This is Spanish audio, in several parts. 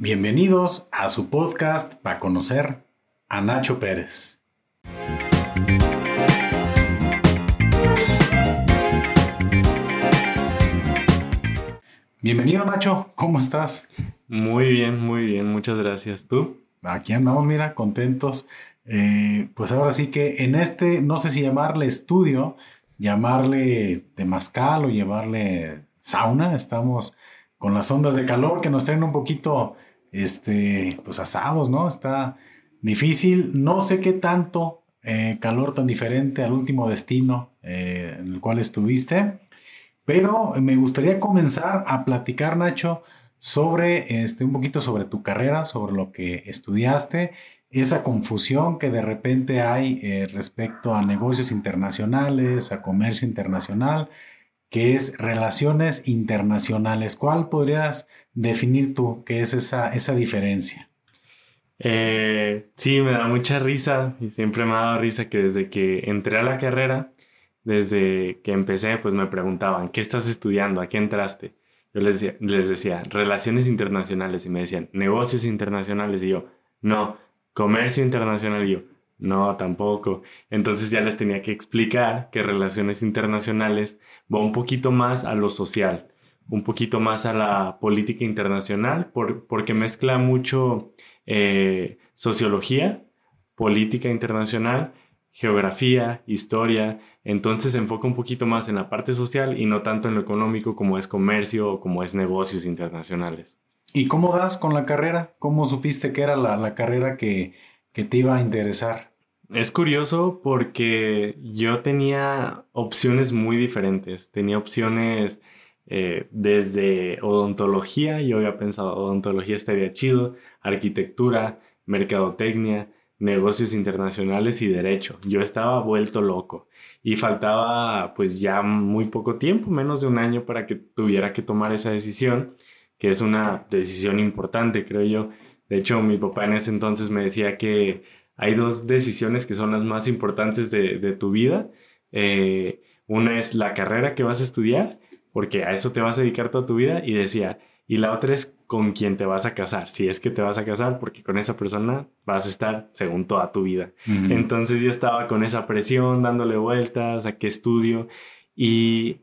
Bienvenidos a su podcast para conocer a Nacho Pérez. Bienvenido Nacho, ¿cómo estás? Muy bien, muy bien, muchas gracias. ¿Tú? Aquí andamos, mira, contentos. Eh, pues ahora sí que en este, no sé si llamarle estudio, llamarle temazcal o llamarle sauna, estamos con las ondas de calor que nos traen un poquito, este, pues asados, ¿no? Está difícil, no sé qué tanto eh, calor tan diferente al último destino eh, en el cual estuviste, pero me gustaría comenzar a platicar, Nacho, sobre este, un poquito sobre tu carrera, sobre lo que estudiaste, esa confusión que de repente hay eh, respecto a negocios internacionales, a comercio internacional, que es relaciones internacionales. ¿Cuál podrías definir tú qué es esa, esa diferencia? Eh, sí, me da mucha risa y siempre me ha dado risa que desde que entré a la carrera, desde que empecé, pues me preguntaban, ¿qué estás estudiando? ¿A qué entraste? Yo les decía, les decía, relaciones internacionales y me decían, negocios internacionales y yo, no, comercio internacional y yo, no, tampoco. Entonces ya les tenía que explicar que relaciones internacionales va un poquito más a lo social, un poquito más a la política internacional, porque mezcla mucho eh, sociología, política internacional, geografía, historia, entonces se enfoca un poquito más en la parte social y no tanto en lo económico como es comercio o como es negocios internacionales. ¿Y cómo das con la carrera? ¿Cómo supiste que era la, carrera que, que te iba a interesar? Es curioso porque yo tenía opciones muy diferentes. Tenía opciones eh, desde odontología, yo había pensado odontología estaría chido, arquitectura, mercadotecnia, negocios internacionales y derecho. Yo estaba vuelto loco y faltaba pues ya muy poco tiempo, menos de un año para que tuviera que tomar esa decisión, que es una decisión importante, creo yo. De hecho, mi papá en ese entonces me decía que hay dos decisiones que son las más importantes de, tu vida. Eh, una es la carrera que vas a estudiar, porque a eso te vas a dedicar toda tu vida, y decía, y la otra es con quién te vas a casar, si es que te vas a casar, porque con esa persona vas a estar según toda tu vida. Entonces yo estaba con esa presión, dándole vueltas a qué estudio, y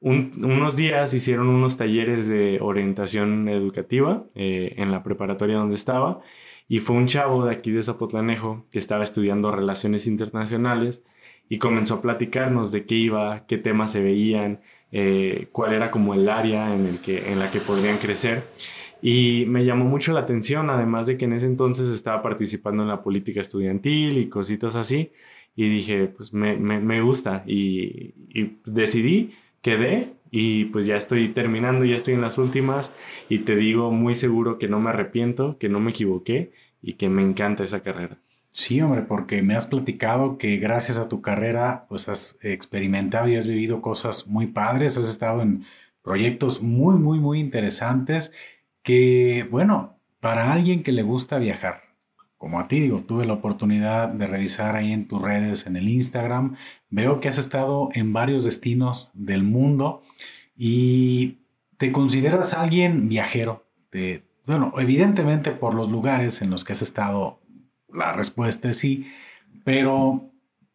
unos días hicieron unos talleres de orientación educativa eh, en la preparatoria donde estaba, y fue un chavo de aquí de Zapotlanejo que estaba estudiando relaciones internacionales y comenzó a platicarnos de qué iba, qué temas se veían, eh, cuál era como el área en, el que, en la que podrían crecer. Y me llamó mucho la atención, además de que en ese entonces estaba participando en la política estudiantil y cositas así. Y dije, pues me, me, gusta. Y, y decidí, quedé y pues ya estoy terminando, ya estoy en las últimas y te digo muy seguro que no me arrepiento, que no me equivoqué y que me encanta esa carrera. Sí, hombre, porque me has platicado que gracias a tu carrera pues has experimentado y has vivido cosas muy padres, has estado en proyectos muy, muy, muy interesantes que, bueno, para alguien que le gusta viajar, como a ti, digo, tuve la oportunidad de revisar ahí en tus redes, en el Instagram, veo que has estado en varios destinos del mundo y te consideras alguien viajero. bueno, evidentemente por los lugares en los que has estado, la respuesta es sí, pero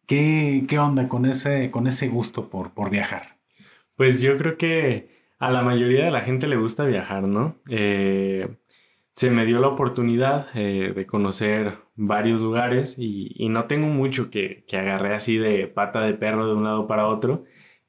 ¿qué, qué onda con ese, con ese gusto por, por viajar? Pues yo creo que a la mayoría de la gente le gusta viajar, ¿no? Eh, se me dio la oportunidad eh, de conocer varios lugares y, no tengo mucho que, que, agarré así de pata de perro de un lado para otro.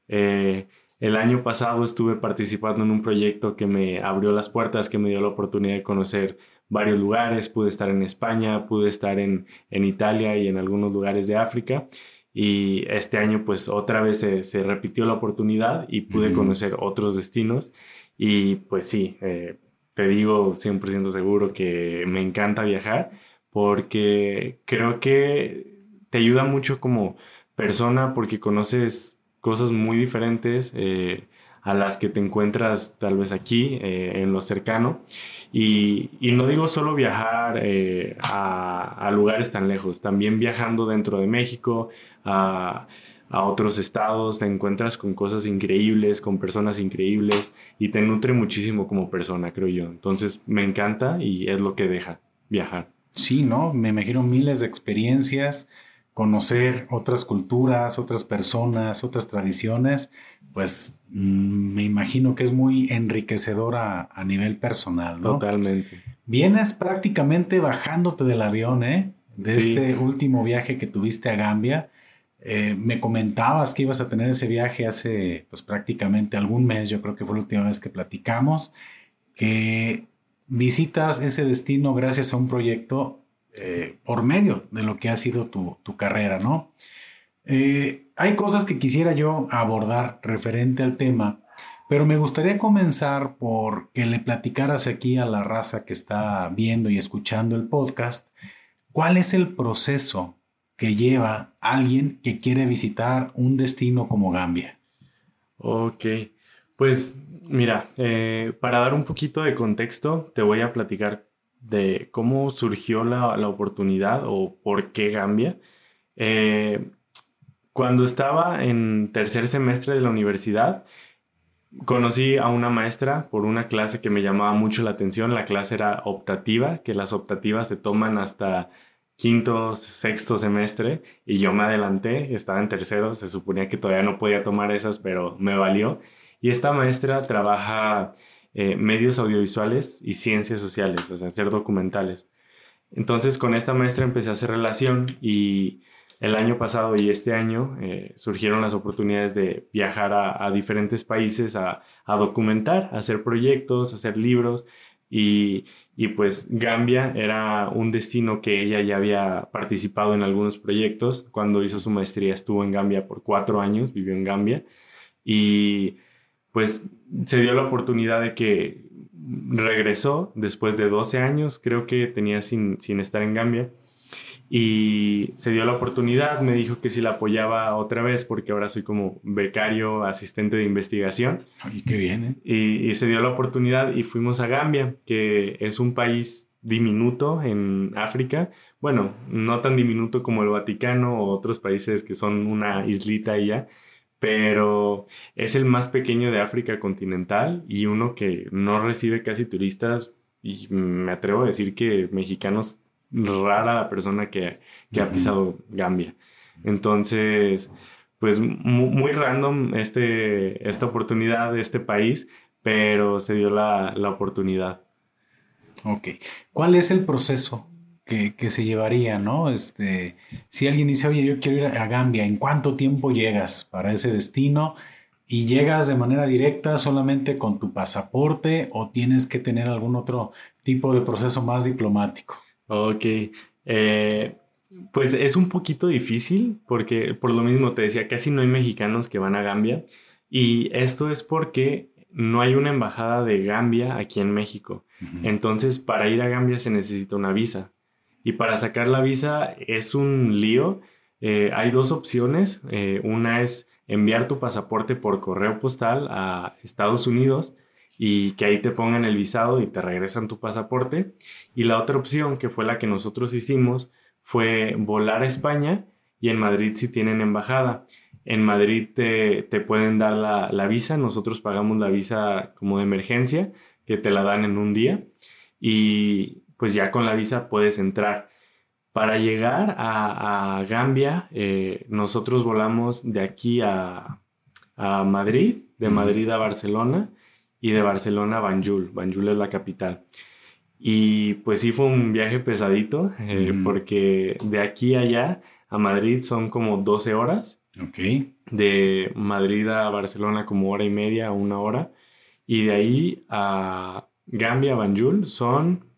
Eh, el año pasado estuve participando en un proyecto que me abrió las puertas, que me dio la oportunidad de conocer varios lugares. Pude estar en España, pude estar en, Italia y en algunos lugares de África. Y este año pues otra vez se, repitió la oportunidad y pude conocer otros destinos. Y pues sí, eh, te digo 100% seguro que me encanta viajar porque creo que te ayuda mucho como persona porque conoces cosas muy diferentes eh, a las que te encuentras tal vez aquí, eh, en lo cercano. Y, no digo solo viajar eh, a, lugares tan lejos, también viajando dentro de México, a, a otros estados, te encuentras con cosas increíbles, con personas increíbles y te nutre muchísimo como persona, creo yo. Entonces me encanta y es lo que deja viajar. Sí, ¿no? Me imagino miles de experiencias, conocer otras culturas, otras personas, otras tradiciones, pues mm, me imagino que es muy enriquecedora a nivel personal, ¿no? Totalmente. Vienes prácticamente bajándote del avión, ¿eh? De este último viaje que tuviste a Gambia eh, me comentabas que ibas a tener ese viaje hace pues prácticamente algún mes, yo creo que fue la última vez que platicamos, que visitas ese destino gracias a un proyecto eh, por medio de lo que ha sido tu, carrera, ¿no? Eh, hay cosas que quisiera yo abordar referente al tema, pero me gustaría comenzar por que le platicaras aquí a la raza que está viendo y escuchando el podcast, ¿cuál es el proceso que lleva alguien que quiere visitar un destino como Gambia? Ok, pues mira, eh, para dar un poquito de contexto, te voy a platicar de cómo surgió la, oportunidad o por qué Gambia. Eh, cuando estaba en tercer semestre de la universidad, conocí a una maestra por una clase que me llamaba mucho la atención. La clase era optativa, que las optativas se toman hasta quinto, sexto semestre y yo me adelanté, estaba en tercero, se suponía que todavía no podía tomar esas, pero me valió. Y esta maestra trabaja eh, medios audiovisuales y ciencias sociales, o sea, hacer documentales. Entonces con esta maestra empecé a hacer relación y el año pasado y este año eh, surgieron las oportunidades de viajar a, diferentes países a, documentar, hacer proyectos, hacer libros y, y pues Gambia era un destino que ella ya había participado en algunos proyectos. Cuando hizo su maestría estuvo en Gambia por cuatro años, vivió en Gambia. Y pues se dio la oportunidad de que regresó después de 12 años, creo que tenía sin, sin estar en Gambia y se dio la oportunidad, me dijo que si la apoyaba otra vez porque ahora soy como becario, asistente de investigación. Ay, qué bien, ¿eh? Y, se dio la oportunidad y fuimos a Gambia, que es un país diminuto en África. Bueno, no tan diminuto como el Vaticano o otros países que son una islita y ya, pero es el más pequeño de África continental y uno que no recibe casi turistas y me atrevo a decir que mexicanos rara la persona que, ha pisado Gambia. Entonces, pues muy, random este, esta oportunidad de este país, pero se dio la, oportunidad. Ok. ¿Cuál es el proceso que, se llevaría, no? Este, si alguien dice, oye, yo quiero ir a Gambia, ¿en cuánto tiempo llegas para ese destino? ¿Y llegas de manera directa solamente con tu pasaporte o tienes que tener algún otro tipo de proceso más diplomático? Ok. Eh, pues es un poquito difícil porque por lo mismo te decía, casi no hay mexicanos que van a Gambia y esto es porque no hay una embajada de Gambia aquí en México. Entonces, para ir a Gambia se necesita una visa. Y para sacar la visa es un lío. Eh, hay dos opciones. Eh, una es enviar tu pasaporte por correo postal a Estados Unidos y que ahí te pongan el visado y te regresan tu pasaporte. Y la otra opción, que fue la que nosotros hicimos, fue volar a España y en Madrid si tienen embajada. En Madrid te, pueden dar la, visa, nosotros pagamos la visa como de emergencia, que te la dan en un día y pues ya con la visa puedes entrar. Para llegar a, Gambia, eh, nosotros volamos de aquí a, Madrid, de Madrid a Barcelona y de Barcelona a Banjul. Banjul es la capital. Y pues sí fue un viaje pesadito, eh, porque de aquí a allá, a Madrid, son como 12 horas. Ok. De Madrid a Barcelona como hora y media, una hora. Y de ahí a Gambia, Banjul, son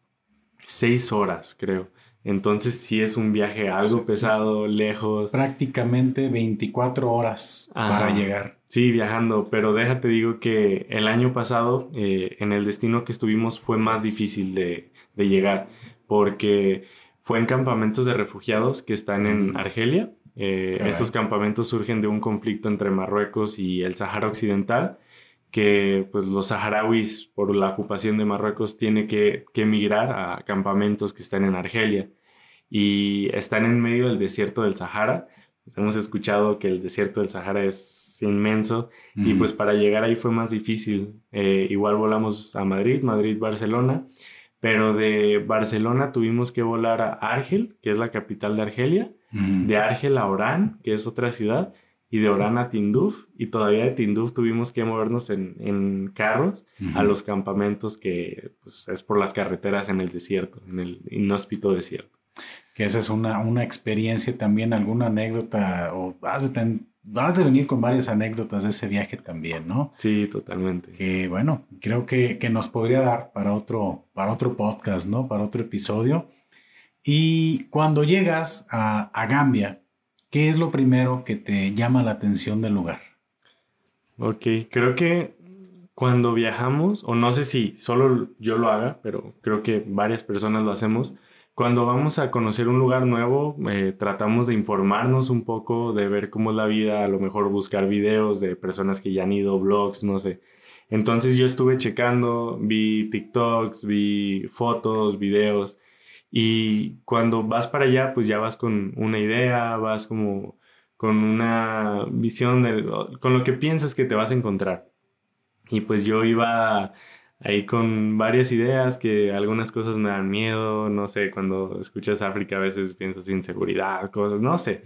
6 horas, creo. Entonces sí es un viaje algo pesado, lejos. Prácticamente 24 horas para llegar. Sí, viajando, pero déjate digo que el año pasado eh, en el destino que estuvimos fue más difícil de, llegar porque fue en campamentos de refugiados que están en. Argelia. Eh, estos campamentos surgen de un conflicto entre Marruecos y el Sahara Occidental que pues los saharauis por la ocupación de Marruecos tienen que, que emigrar a campamentos que están en Argelia y están en medio del desierto del Sahara, Hemos escuchado que el desierto del Sahara es inmenso y pues para llegar ahí fue más difícil. Eh, igual volamos a Madrid, Madrid, Barcelona, pero de Barcelona tuvimos que volar a Argel, que es la capital de Argelia, de Argel a Orán, que es otra ciudad, y de Orán a Tinduf, y todavía de Tinduf tuvimos que movernos en, carros a los campamentos que pues, es por las carreteras en el desierto, en el inhóspito desierto. Que esa es una, una experiencia también, alguna anécdota, o vas de, de venir con varias anécdotas de ese viaje también, ¿no? Sí, totalmente. Que bueno, creo que, que nos podría dar para otro, para otro podcast, ¿no? Para otro episodio. Y cuando llegas a, a Gambia, ¿Qué es lo primero que te llama la atención del lugar? Ok, creo que cuando viajamos, o no sé si solo yo lo haga, pero creo que varias personas lo hacemos, cuando vamos a conocer un lugar nuevo, eh, tratamos de informarnos un poco, de ver cómo es la vida, a lo mejor buscar videos de personas que ya han ido, blogs, no sé. Entonces yo estuve checando, vi TikToks, vi fotos, videos y cuando vas para allá, pues ya vas con una idea, vas como con una visión, con lo que piensas que te vas a encontrar. Y pues yo iba ahí con varias ideas que algunas cosas me dan miedo, no sé, cuando escuchas África a veces piensas inseguridad, cosas, no sé.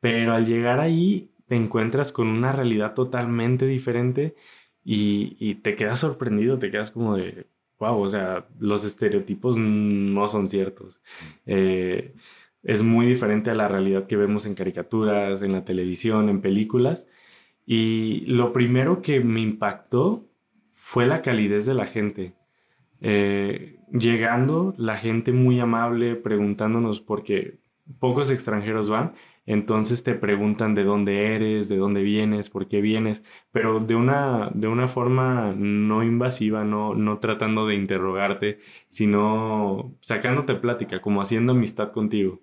Pero al llegar ahí te encuentras con una realidad totalmente diferente y, y te quedas sorprendido, te quedas como de, wow, o sea, los estereotipos no son ciertos. Eh, es muy diferente a la realidad que vemos en caricaturas, en la televisión, en películas. Y lo primero que me impactó fue la calidez de la gente. Eh, llegando, la gente muy amable, preguntándonos, porque pocos extranjeros van, entonces te preguntan de dónde eres, de dónde vienes, por qué vienes, pero de una, de una forma no invasiva, no, no tratando de interrogarte, sino sacándote plática, como haciendo amistad contigo.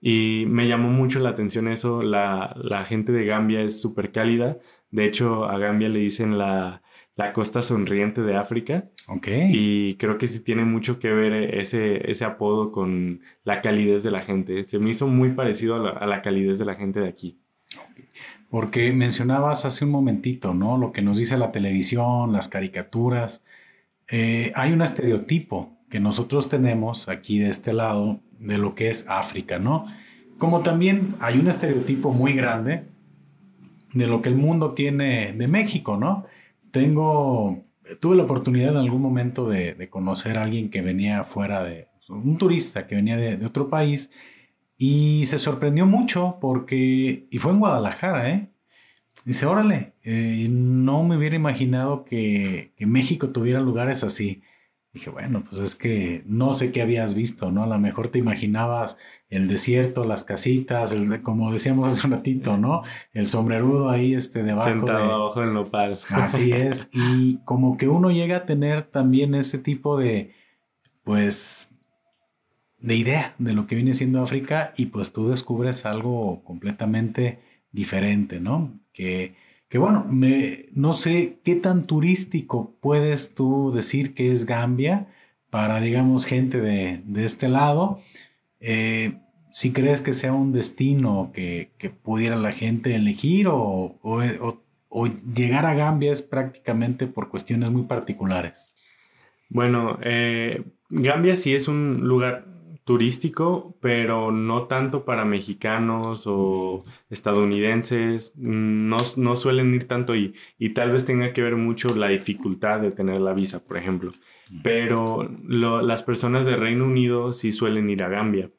Y me llamó mucho la atención eso, la, la gente de Gambia es súper cálida, de hecho a Gambia le dicen la, la costa sonriente de África. Ok. Y creo que sí tiene mucho que ver ese, ese apodo con la calidez de la gente. Se me hizo muy parecido a la, calidez de la gente de aquí. Porque mencionabas hace un momentito, ¿no? Lo que nos dice la televisión, las caricaturas. Eh, hay un estereotipo que nosotros tenemos aquí de este lado de lo que es África, ¿no? Como también hay un estereotipo muy grande de lo que el mundo tiene de México, ¿no? Tengo, tuve la oportunidad en algún momento de, conocer a alguien que venía fuera de, un turista que venía de, otro país y se sorprendió mucho porque, y fue en Guadalajara, ¿eh? Dice, órale, eh, no me hubiera imaginado que, que México tuviera lugares así. Dije, bueno, pues es que no sé qué habías visto, ¿no? A lo mejor te imaginabas el desierto, las casitas, el, como decíamos hace un ratito, ¿no? El sombrerudo ahí este, debajo. Sentado abajo del nopal. Así es. Y como que uno llega a tener también ese tipo de, pues, de idea de lo que viene siendo África y pues tú descubres algo completamente diferente, ¿no? Que que bueno, me, no sé qué tan turístico puedes tú decir que es Gambia para, digamos, gente de, este lado. Eh, si crees que sea un destino que, pudiera la gente elegir o, llegar a Gambia es prácticamente por cuestiones muy particulares. Bueno, eh, Gambia sí es un lugar turístico, pero no tanto para mexicanos o estadounidenses, no, no suelen ir tanto y, y tal vez tenga que ver mucho la dificultad de tener la visa, por ejemplo. Pero las personas de Reino Unido sí suelen ir a Gambia.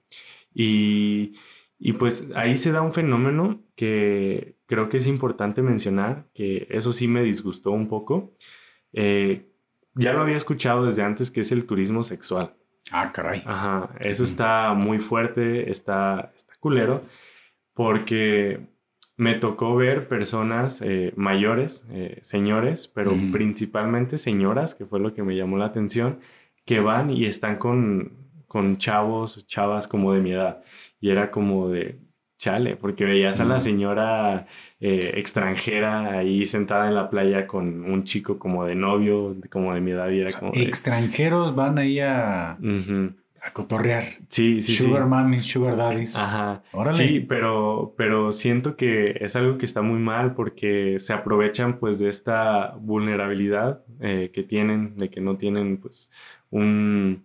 Y, y pues ahí se da un fenómeno que creo que es importante mencionar, que eso sí me disgustó un poco. Eh, ya lo había escuchado desde antes, que es el turismo sexual. Ah, caray. Ajá, eso está muy fuerte, está, está culero, porque me tocó ver personas eh, mayores, eh, señores, pero principalmente señoras, que fue lo que me llamó la atención, que van y están con, con chavos, chavas como de mi edad. Y era como de, chale, porque veías a la señora eh, extranjera ahí sentada en la playa con un chico como de novio, como de mi edad, y era como... Extranjeros van ahí a, a cotorrear. Sí, sí, Sugar mummies, sugar daddies. Ajá. Sí, pero, pero siento que es algo que está muy mal porque se aprovechan pues de esta vulnerabilidad eh, que tienen, de que no tienen pues un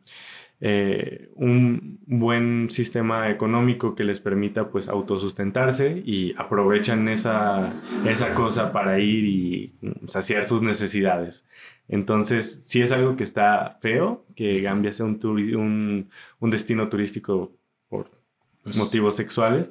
eh, un buen sistema económico que les permita pues autosustentarse y aprovechan esa, esa cosa para ir y saciar sus necesidades. Entonces, sí es algo que está feo, que Gambia sea un, un, destino turístico por pues motivos sexuales,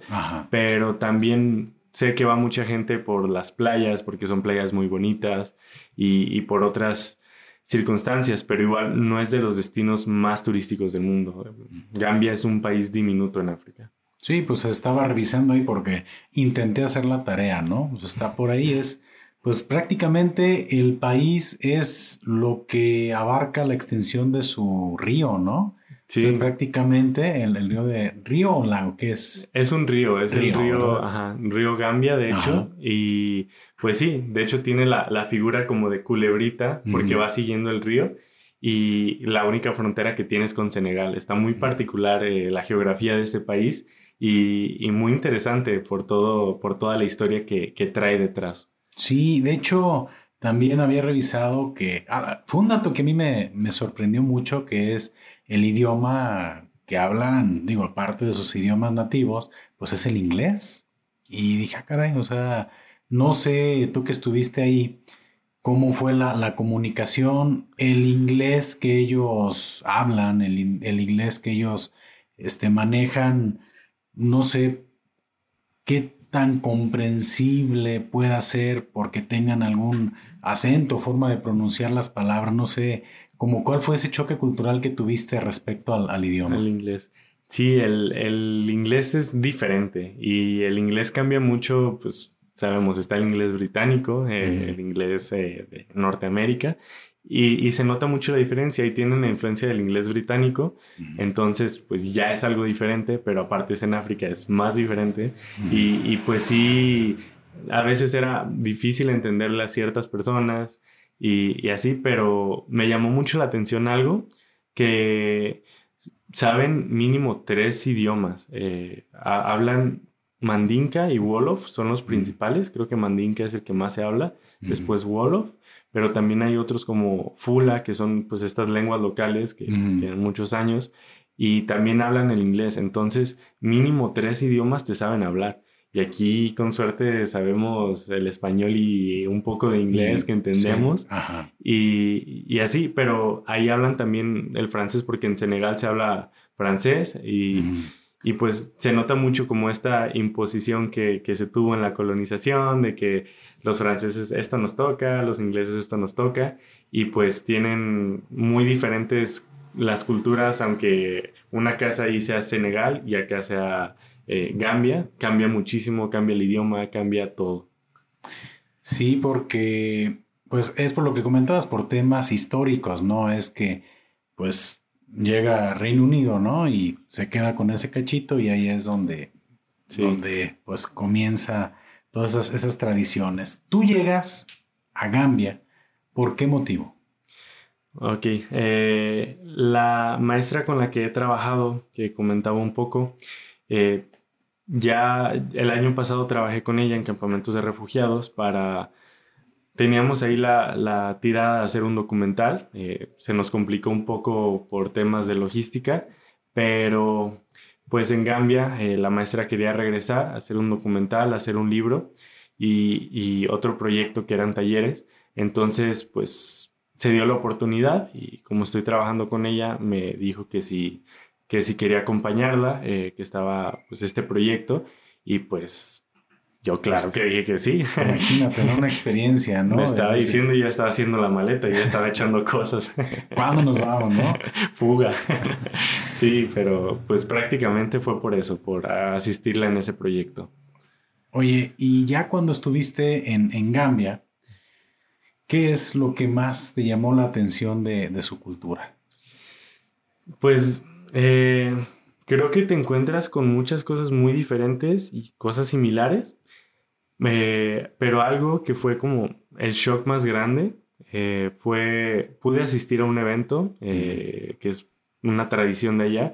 pero también sé que va mucha gente por las playas, porque son playas muy bonitas y, y por otras circunstancias, pero igual no es de los destinos más turísticos del mundo. Gambia es un país diminuto en África. Sí, pues estaba revisando ahí porque intenté hacer la tarea, ¿no? Pues está por ahí, es, pues prácticamente el país es lo que abarca la extensión de su río, ¿no? Sí. prácticamente el, río de río o lago, ¿qué es? Es un río, es el río, ajá, río Gambia, de hecho, y pues sí, de hecho tiene la, la figura como de culebrita porque va siguiendo el río y la única frontera que tiene es con Senegal. Está muy particular eh, la geografía de ese país y, y, muy interesante por, todo, por toda la historia que, que trae detrás. Sí, de hecho, también había revisado que ah, fue un dato que a mí me, me sorprendió mucho, que es el idioma que hablan, digo, aparte de sus idiomas nativos, pues es el inglés. Y dije, ah, caray, o sea, no sé, tú que estuviste ahí, cómo fue la, comunicación, el inglés que ellos hablan, el, inglés que ellos este, manejan, no sé qué tan comprensible pueda ser porque tengan algún acento, forma de pronunciar las palabras, no sé, como cuál fue ese choque cultural que tuviste respecto al, idioma. El inglés. Sí, el, inglés es diferente y el inglés cambia mucho, pues sabemos, está el inglés británico, eh, el inglés eh, de Norteamérica y, se nota mucho la diferencia y tienen la influencia del inglés británico, entonces pues ya es algo diferente, pero aparte es en África, es más diferente y, y, pues sí, a veces era difícil entenderle a ciertas personas y, así, pero me llamó mucho la atención algo que saben mínimo tres idiomas. Eh, hablan Mandinka y Wolof, son los principales. Creo que Mandinka es el que más se habla. Después Wolof, pero también hay otros como Fula, que son pues estas lenguas locales que tienen muchos años. Y también hablan el inglés. Entonces, mínimo tres idiomas te saben hablar. Y aquí, con suerte, sabemos el español y un poco de inglés que entendemos. Y, y, así, pero ahí hablan también el francés porque en Senegal se habla francés y, y pues se nota mucho como esta imposición que, que, se tuvo en la colonización, de que los franceses esto nos toca, los ingleses esto nos toca, y pues tienen muy diferentes las culturas, aunque una casa ahí sea Senegal y acá sea eh, Gambia, cambia muchísimo, cambia el idioma, cambia todo. Sí, porque pues es por lo que comentabas, por temas históricos, ¿no? Es que pues llega a Reino Unido, ¿no? Y se queda con ese cachito y ahí es donde, donde pues comienza todas esas, esas tradiciones. Tú llegas a Gambia, ¿por qué motivo? Ok, eh, la maestra con la que he trabajado, que comentaba un poco, eh, ya el año pasado trabajé con ella en campamentos de refugiados para... Teníamos ahí la, la tirada de hacer un documental. Eh, se nos complicó un poco por temas de logística, pero pues en Gambia eh, la maestra quería regresar hacer un documental, hacer un libro y, y otro proyecto que eran talleres. Entonces, pues se dio la oportunidad y como estoy trabajando con ella, me dijo que si que si quería acompañarla, eh, que estaba pues este proyecto y pues yo claro pues, que dije que sí. Imagínate, Una experiencia, ¿no? Me estaba diciendo y ya estaba haciendo la maleta ya estaba echando cosas. ¿Cuándo nos vamos, no? Fuga. Sí, pero pues prácticamente fue por eso, por asistirla en ese proyecto. Oye, y ya cuando estuviste en, en Gambia, ¿qué es lo que más te llamó la atención de, de su cultura? Pues eh, creo que te encuentras con muchas cosas muy diferentes y cosas similares, eh, pero algo que fue como el shock más grande eh, fue, pude asistir a un evento que es una tradición de allá.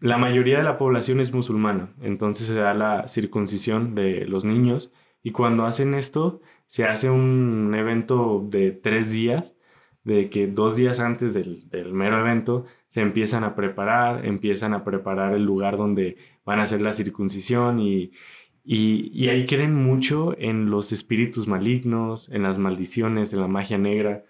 La mayoría de la población es musulmana, entonces se da la circuncisión de los niños y cuando hacen esto se hace un evento de tres días, de que dos días antes del, del mero evento se empiezan a preparar, empiezan a preparar el lugar donde van a hacer la circuncisión y, y, y, ahí creen mucho en los espíritus malignos, en las maldiciones, en la magia negra.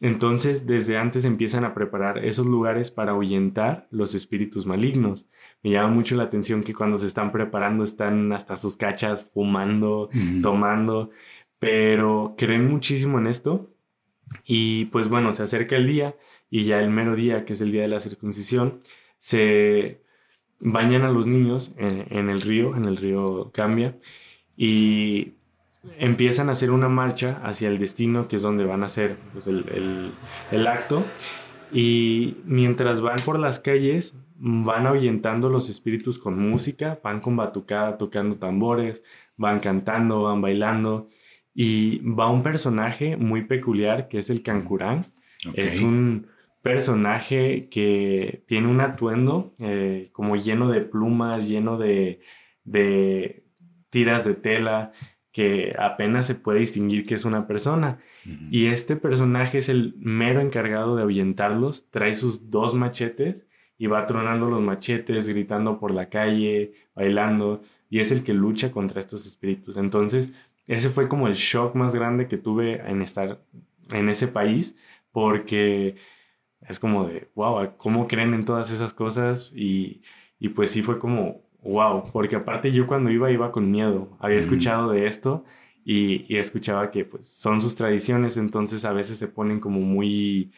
Entonces, desde antes empiezan a preparar esos lugares para ahuyentar los espíritus malignos. Me llama mucho la atención que cuando se están preparando están hasta sus cachas fumando, tomando, pero creen muchísimo en esto. Y pues bueno, se acerca el día y ya el mero día, que es el día de la circuncisión, se bañan a los niños en, el río, en el río Cambia, y empiezan a hacer una marcha hacia el destino, que es donde van a hacer pues, el, el, acto. Y mientras van por las calles, van ahuyentando los espíritus con música, van con batucada, tocando tambores, van cantando, van bailando. Y va un personaje muy peculiar que es el Cancurán. Es un personaje que tiene un atuendo eh, como lleno de plumas, lleno de, de, tiras de tela, que apenas se puede distinguir que es una persona. Y este personaje es el mero encargado de ahuyentarlos, trae sus dos machetes y va tronando los machetes, gritando por la calle, bailando, y es el que lucha contra estos espíritus. Entonces, ese fue como el shock más grande que tuve en estar en ese país, porque es como de, wow, ¿cómo creen en todas esas cosas? Y, y pues sí fue como, wow, porque aparte yo cuando iba iba con miedo, había escuchado de esto y, y, escuchaba que pues son sus tradiciones, entonces a veces se ponen como muy,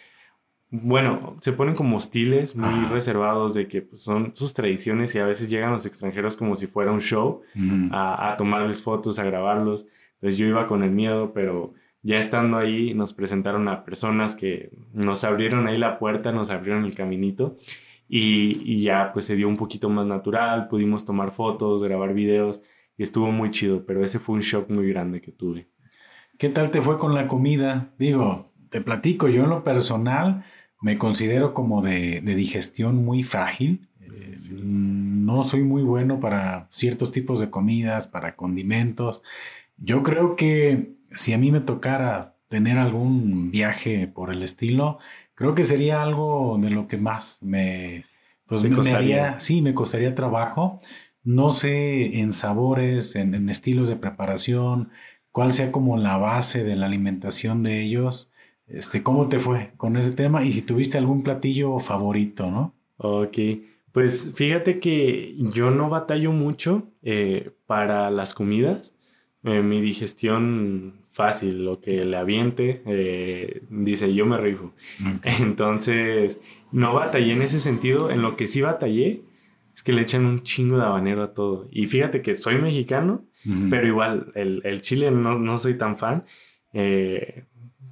bueno, se ponen como hostiles, muy reservados de que pues, son sus tradiciones y a veces llegan los extranjeros como si fuera un show a, a tomarles fotos, a grabarlos. Entonces yo iba con el miedo, pero ya estando ahí nos presentaron a personas que nos abrieron ahí la puerta, nos abrieron el caminito y, ya pues se dio un poquito más natural, pudimos tomar fotos, grabar videos y estuvo muy chido, pero ese fue un shock muy grande que tuve. ¿Qué tal te fue con la comida? Digo, te platico, yo en lo personal me considero como de, digestión muy frágil. Eh, no soy muy bueno para ciertos tipos de comidas, para condimentos. Yo creo que si a mí me tocara tener algún viaje por el estilo, creo que sería algo de lo que más me, pues me, haría, sí, me costaría trabajo. No sé en sabores, en, estilos de preparación, cuál sea como la base de la alimentación de ellos. Este, ¿cómo te fue con ese tema? Y si tuviste algún platillo favorito, ¿no? Ok, pues fíjate que yo no batallo mucho eh, para las comidas. Eh, mi digestión fácil, lo que le aviente, eh, dice yo me rifo. Entonces, no batallé en ese sentido. En lo que sí batallé es que le echan un chingo de habanero a todo. Y fíjate que soy mexicano, pero igual el, el chile no, no, soy tan fan. Eh,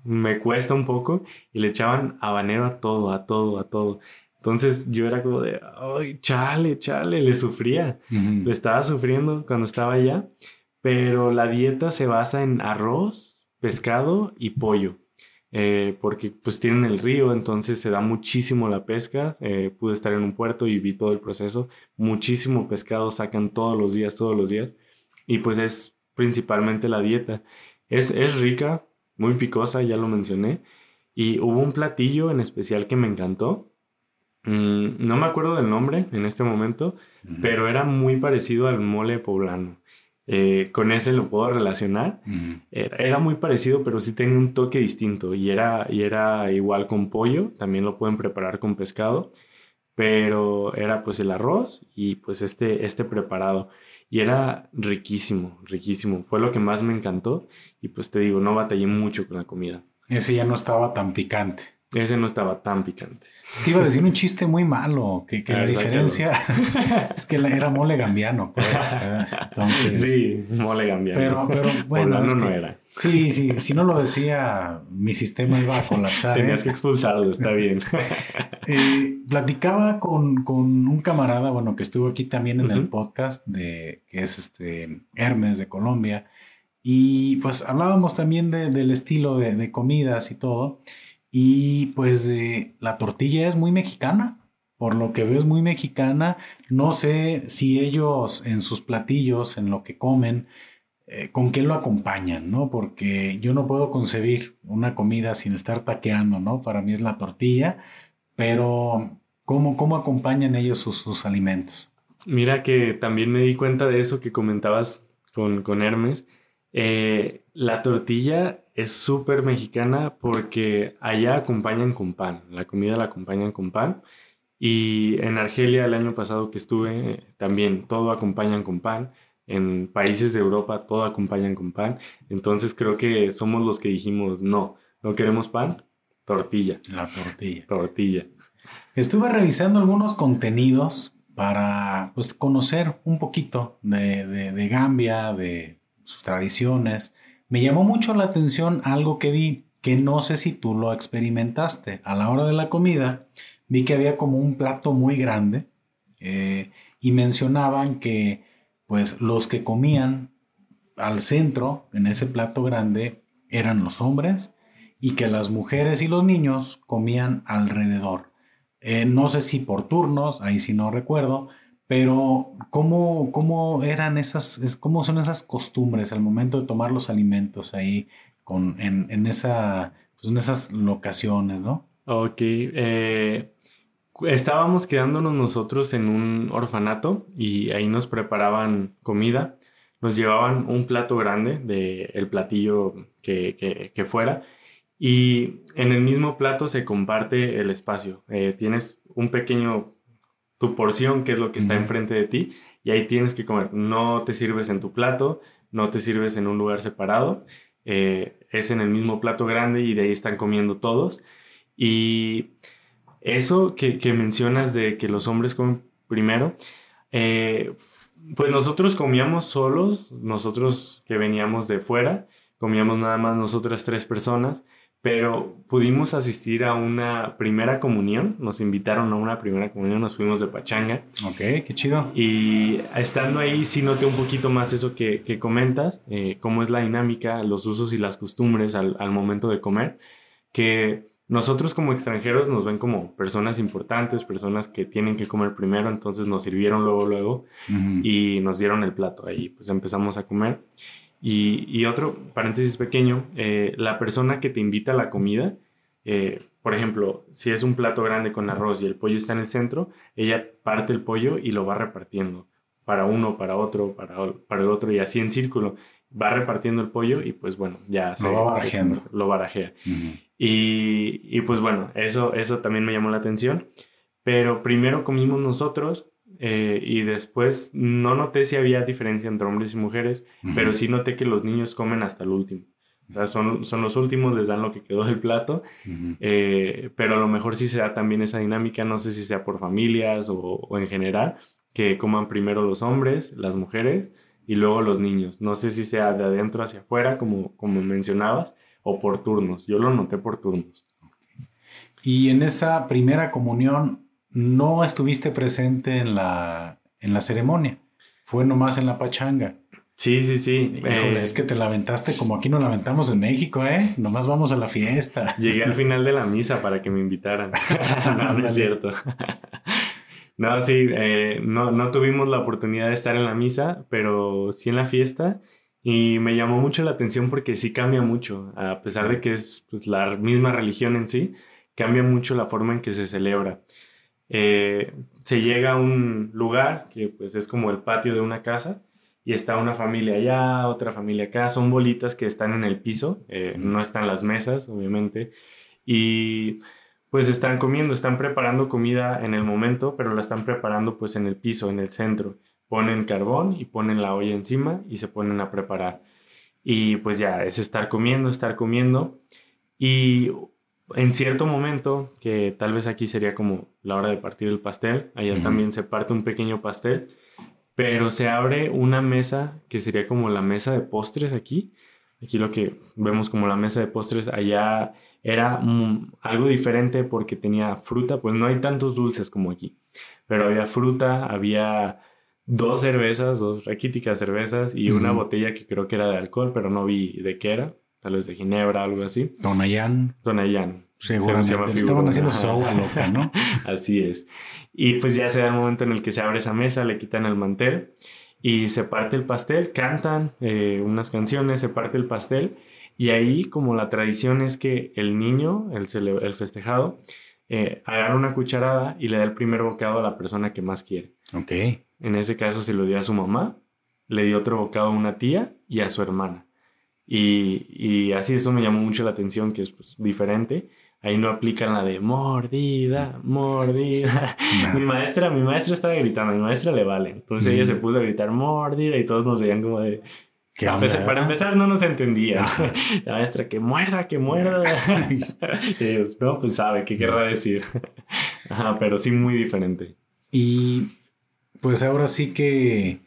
me cuesta un poco y le echaban habanero a todo, a todo, a todo. Entonces yo era como de, ay, chale, chale, le sufría. Le estaba sufriendo cuando estaba allá pero la dieta se basa en arroz, pescado y pollo. Eh, porque pues tienen el río, entonces se da muchísimo la pesca. Eh, pude estar en un puerto y vi todo el proceso. Muchísimo pescado sacan todos los días, todos los días. Y pues es principalmente la dieta. Es, es rica, muy picosa, ya lo mencioné. Y hubo un platillo en especial que me encantó. Mm, no me acuerdo del nombre en este momento, pero era muy parecido al mole poblano. Eh, con ese lo puedo relacionar. era, muy parecido, pero sí tenía un toque distinto y era, y era igual con pollo, también lo pueden preparar con pescado, pero era pues el arroz y pues este, este preparado. Y era riquísimo, riquísimo. Fue lo que más me encantó y pues te digo, no batallé mucho con la comida. Ese ya no estaba tan picante. Ese no estaba tan picante. Es que iba a decir un chiste muy malo, que, que la diferencia es que era mole gambiano, pues. Entonces, sí, mole gambiano. Pero, pero bueno, no era. Sí, sí, si no lo decía, mi sistema iba a colapsar. Tenías ¿eh? que expulsarlo, está bien. Eh, platicaba con, con, un camarada, bueno, que estuvo aquí también en el podcast, de, que es este Hermes de Colombia, y pues hablábamos también de, del estilo de, de comidas y todo. Y pues la tortilla es muy mexicana. Por lo que veo es muy mexicana. No sé si ellos en sus platillos, en lo que comen, eh, con qué lo acompañan, ¿no? Porque yo no puedo concebir una comida sin estar taqueando, ¿no? Para mí es la tortilla, pero ¿cómo, cómo acompañan ellos sus, alimentos? Mira que también me di cuenta de eso que comentabas con, con Hermes. Eh, la tortilla es súper mexicana porque allá acompañan con pan, la comida la acompañan con pan. Y en Argelia el año pasado que estuve, también todo acompañan con pan en países de Europa todo acompañan con pan. Entonces creo que somos los que dijimos, no, no queremos pan, tortilla. La tortilla. Tortilla. Estuve revisando algunos contenidos para pues, conocer un poquito de, de Gambia, de sus tradiciones. Me llamó mucho la atención algo que vi, que no sé si tú lo experimentaste. A la hora de la comida, vi que había como un plato muy grande eh, y mencionaban que pues los que comían al centro, en ese plato grande, eran los hombres y que las mujeres y los niños comían alrededor. Eh, no sé si por turnos, ahí sí no recuerdo, pero ¿cómo, cómo eran esas, cómo son esas costumbres al momento de tomar los alimentos ahí con, en, esa, pues en esas locaciones, ¿no? Ok, eh, estábamos quedándonos nosotros en un orfanato y ahí nos preparaban comida. Nos llevaban un plato grande del el platillo que, que, fuera y en el mismo plato se comparte el espacio. Eh, tienes un pequeño, tu porción, que es lo que está enfrente de ti, y ahí tienes que comer. No te sirves en tu plato, no te sirves en un lugar separado, eh, es en el mismo plato grande y de ahí están comiendo todos. Y eso que, mencionas de que los hombres comen primero, eh, pues nosotros comíamos solos, nosotros que veníamos de fuera, comíamos nada más nosotras tres personas, pero pudimos asistir a una primera comunión, nos invitaron a una primera comunión, nos fuimos de Pachanga. Ok, qué chido. Y estando ahí sí noté un poquito más eso que, comentas, eh, cómo es la dinámica, los usos y las costumbres al, al momento de comer, que nosotros como extranjeros nos ven como personas importantes, personas que tienen que comer primero, entonces nos sirvieron luego, luego y nos dieron el plato. Ahí pues empezamos a comer. Y, otro paréntesis pequeño, eh, la persona que te invita a la comida, eh, por ejemplo, si es un plato grande con arroz y el pollo está en el centro, ella parte el pollo y lo va repartiendo para uno, para otro, para, para el otro y así en círculo. Va repartiendo el pollo y pues bueno, ya se, lo va barajeando. lo barajea. Y, pues bueno, eso, eso también me llamó la atención. Pero primero comimos nosotros eh, y después no noté si había diferencia entre hombres y mujeres, pero sí noté que los niños comen hasta el último. O sea, son, son los últimos, les dan lo que quedó del plato, eh, pero a lo mejor sí se da también esa dinámica, no sé si sea por familias o, o, en general, que coman primero los hombres, las mujeres y luego los niños. No sé si sea de adentro hacia afuera, como, como mencionabas, o por turnos. Yo lo noté por turnos. Y en esa primera comunión no estuviste presente en la, en la ceremonia, fue nomás en la pachanga. Sí, sí, sí. Híjole, eh, es que te lamentaste como aquí nos lamentamos en México, ¿eh? Nomás vamos a la fiesta. Llegué al final de la misa para que me invitaran. no, no es cierto. no, sí, eh, no, no tuvimos la oportunidad de estar en la misa, pero sí en la fiesta. Y me llamó mucho la atención porque sí cambia mucho, a pesar de que es pues, la misma religión en sí, cambia mucho la forma en que se celebra. Eh, se llega a un lugar que pues es como el patio de una casa y está una familia allá, otra familia acá, son bolitas que están en el piso, eh, no están las mesas, obviamente, y pues están comiendo, están preparando comida en el momento, pero la están preparando pues en el piso, en el centro ponen carbón y ponen la olla encima y se ponen a preparar. Y pues ya, es estar comiendo, estar comiendo. Y en cierto momento, que tal vez aquí sería como la hora de partir el pastel, allá también se parte un pequeño pastel, pero se abre una mesa que sería como la mesa de postres aquí. Aquí lo que vemos como la mesa de postres, allá era algo diferente porque tenía fruta, pues no hay tantos dulces como aquí, pero había fruta, había dos cervezas, dos raquíticas cervezas y una botella que creo que era de alcohol, pero no vi de qué era. Tal vez de ginebra, algo así. Tonayán. Tonayán. Seguramente. Estaban haciendo su agua loca, ¿no? Así es. Y pues ya se da el momento en el que se abre esa mesa, le quitan el mantel y se parte el pastel, cantan eh, unas canciones, se parte el pastel y ahí como la tradición es que el niño, el, el festejado, eh, agarra una cucharada y le da el primer bocado a la persona que más quiere. Ok. En ese caso se lo dio a su mamá, le dio otro bocado a una tía y a su hermana. Y, y así eso me llamó mucho la atención, que es pues, diferente. Ahí no aplican la de mordida, mordida. Mi maestra, mi maestra estaba gritando, mi maestra le vale. Entonces ella se puso a gritar mordida y todos nos veían como de... para empezar no nos entendía. La maestra, que muerda, que muerda. y ellos, no, pues sabe, ¿qué querrá decir? Ajá, pero sí muy diferente. Y pues ahora sí que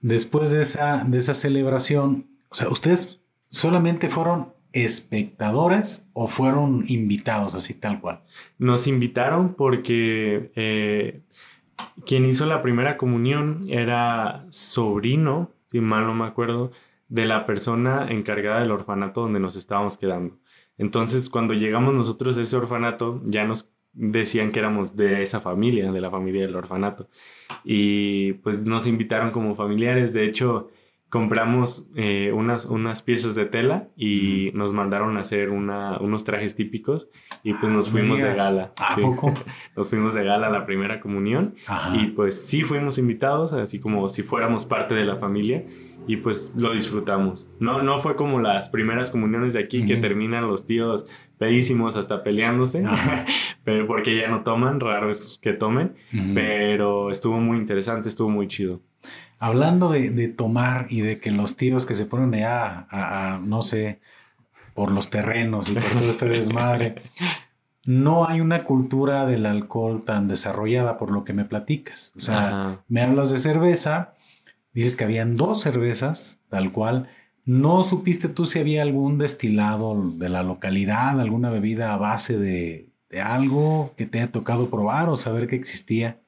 después de esa, de esa celebración, o sea, ustedes solamente fueron espectadores o fueron invitados así tal cual? Nos invitaron porque eh, quien hizo la primera comunión era sobrino, si mal no me acuerdo, de la persona encargada del orfanato donde nos estábamos quedando. Entonces, cuando llegamos nosotros a ese orfanato, ya nos decían que éramos de esa familia, de la familia del orfanato. Y pues nos invitaron como familiares. De hecho, compramos eh, unas, unas piezas de tela y nos mandaron a hacer una, unos trajes típicos y pues nos fuimos de gala. ¿A poco? nos fuimos de gala a la primera comunión y pues sí fuimos invitados, así como si fuéramos parte de la familia y pues lo disfrutamos. No, no fue como las primeras comuniones de aquí que terminan los tíos pedísimos hasta peleándose, pero porque ya no toman, raro es que tomen, pero estuvo muy interesante, estuvo muy chido. Hablando de, tomar y de que los tíos que se ponen allá a, no sé, por los terrenos y por todo este desmadre, no hay una cultura del alcohol tan desarrollada por lo que me platicas. O sea, me hablas de cerveza, dices que habían dos cervezas, tal cual. ¿No supiste tú si había algún destilado de la localidad, alguna bebida a base de, de algo que te haya tocado probar o saber que existía?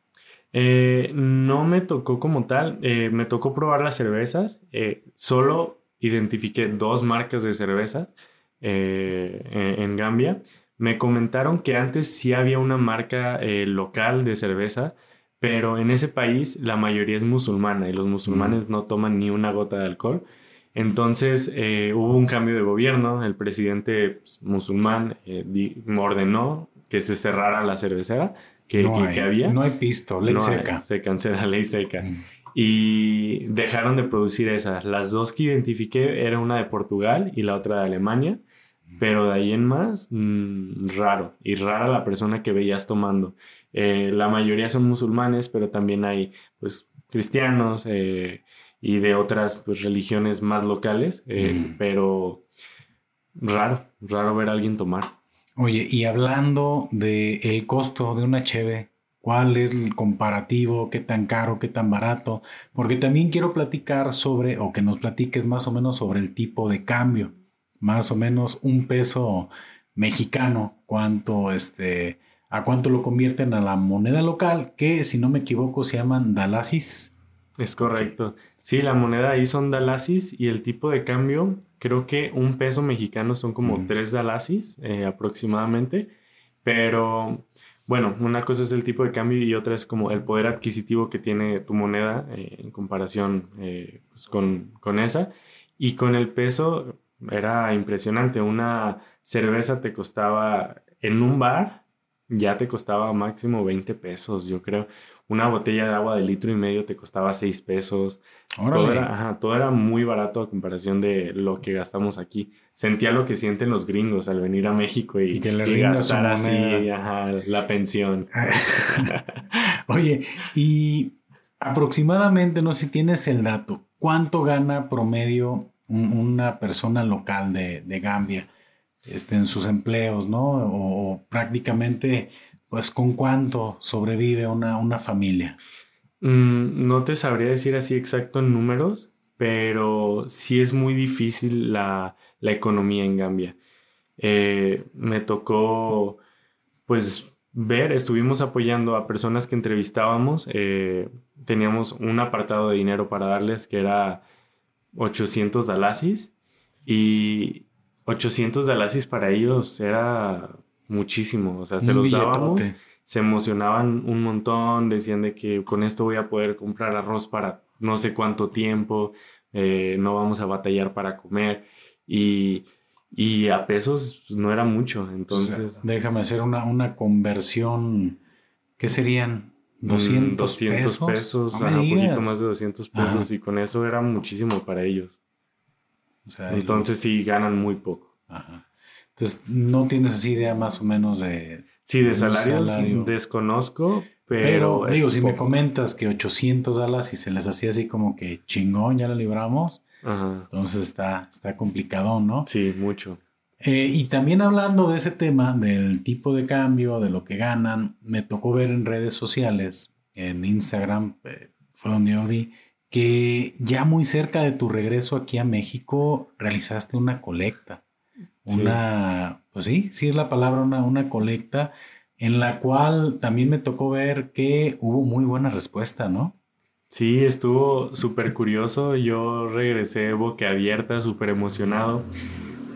Eh, no me tocó como tal, eh, me tocó probar las cervezas, eh, solo identifiqué dos marcas de cervezas en Gambia. Me comentaron que antes sí había una marca local de cerveza, pero en ese país la mayoría es musulmana y los musulmanes no toman ni una gota de alcohol. Entonces hubo un cambio de gobierno, el presidente pues, musulmán ordenó que se cerrara la cervecera que, había. No hay pisto, ley seca. se cancela ley seca. Mm. Y dejaron de producir esas. Las dos que identifiqué era una de Portugal y la otra de Alemania. Mm. Pero de ahí en más, mm, raro. Y rara la persona que veías tomando. Eh, la mayoría son musulmanes, pero también hay pues cristianos eh, y de otras pues, religiones más locales. Eh, pero raro, raro ver a alguien tomar. Oye, y hablando del el costo de una cheve, ¿cuál es el comparativo? ¿Qué tan caro? ¿Qué tan barato? Porque también quiero platicar sobre, o que nos platiques más o menos sobre el tipo de cambio. Más o menos un peso mexicano, cuánto este, a cuánto lo convierten a la moneda local, que si no me equivoco se llaman dalasis. Es correcto. Sí, la moneda ahí son dalasis y el tipo de cambio Creo que un peso mexicano son como tres dalasis eh, aproximadamente, pero bueno, una cosa es el tipo de cambio y otra es como el poder adquisitivo que tiene tu moneda eh, en comparación eh, pues con, con esa. Y con el peso era impresionante. Una cerveza te costaba en un bar, ya te costaba máximo 20 pesos, yo creo. Una botella de agua de litro y medio te costaba 6 pesos. Todo era, todo era, muy barato a comparación de lo que gastamos aquí. Sentía lo que sienten los gringos al venir a México y, que le gastar así la pensión. Oye, y aproximadamente, no sé si tienes el dato, ¿cuánto gana promedio una persona local de, de Gambia? Este, en sus empleos, ¿no? O, prácticamente, pues, ¿con cuánto sobrevive una, una familia? Mm, no te sabría decir así exacto en números, pero sí es muy difícil la, economía en Gambia. Eh, me tocó, pues, ver, estuvimos apoyando a personas que entrevistábamos, eh, teníamos un apartado de dinero para darles que era 800 dalasis y, 800 dalasis para ellos era muchísimo. O sea, se los dábamos, se emocionaban un montón, decían de que con esto voy a poder comprar arroz para no sé cuánto tiempo, eh, no vamos a batallar para comer. Y, y a pesos pues, no era mucho, entonces... déjame hacer una, una conversión, ¿qué serían? 200, 200 pesos. pesos un poquito más de 200 pesos y con eso era muchísimo para ellos. Entonces sí ganan muy poco. Ajá. Entonces no tienes así idea más o menos de... Sí, de salarios desconozco, pero... pero digo, si me comentas que 800 alas y se les hacía así como que chingón, ya la libramos, Ajá. entonces está, está complicado, ¿no? Sí, mucho. Eh, y también hablando de ese tema, del tipo de cambio, de lo que ganan, me tocó ver en redes sociales, en Instagram, eh, fue donde yo vi que ya muy cerca de tu regreso aquí a México realizaste una colecta. Una, pues sí, sí es la palabra, una, una colecta en la cual también me tocó ver que hubo muy buena respuesta, ¿no? Sí, estuvo súper curioso. Yo regresé boquiabierta, súper emocionado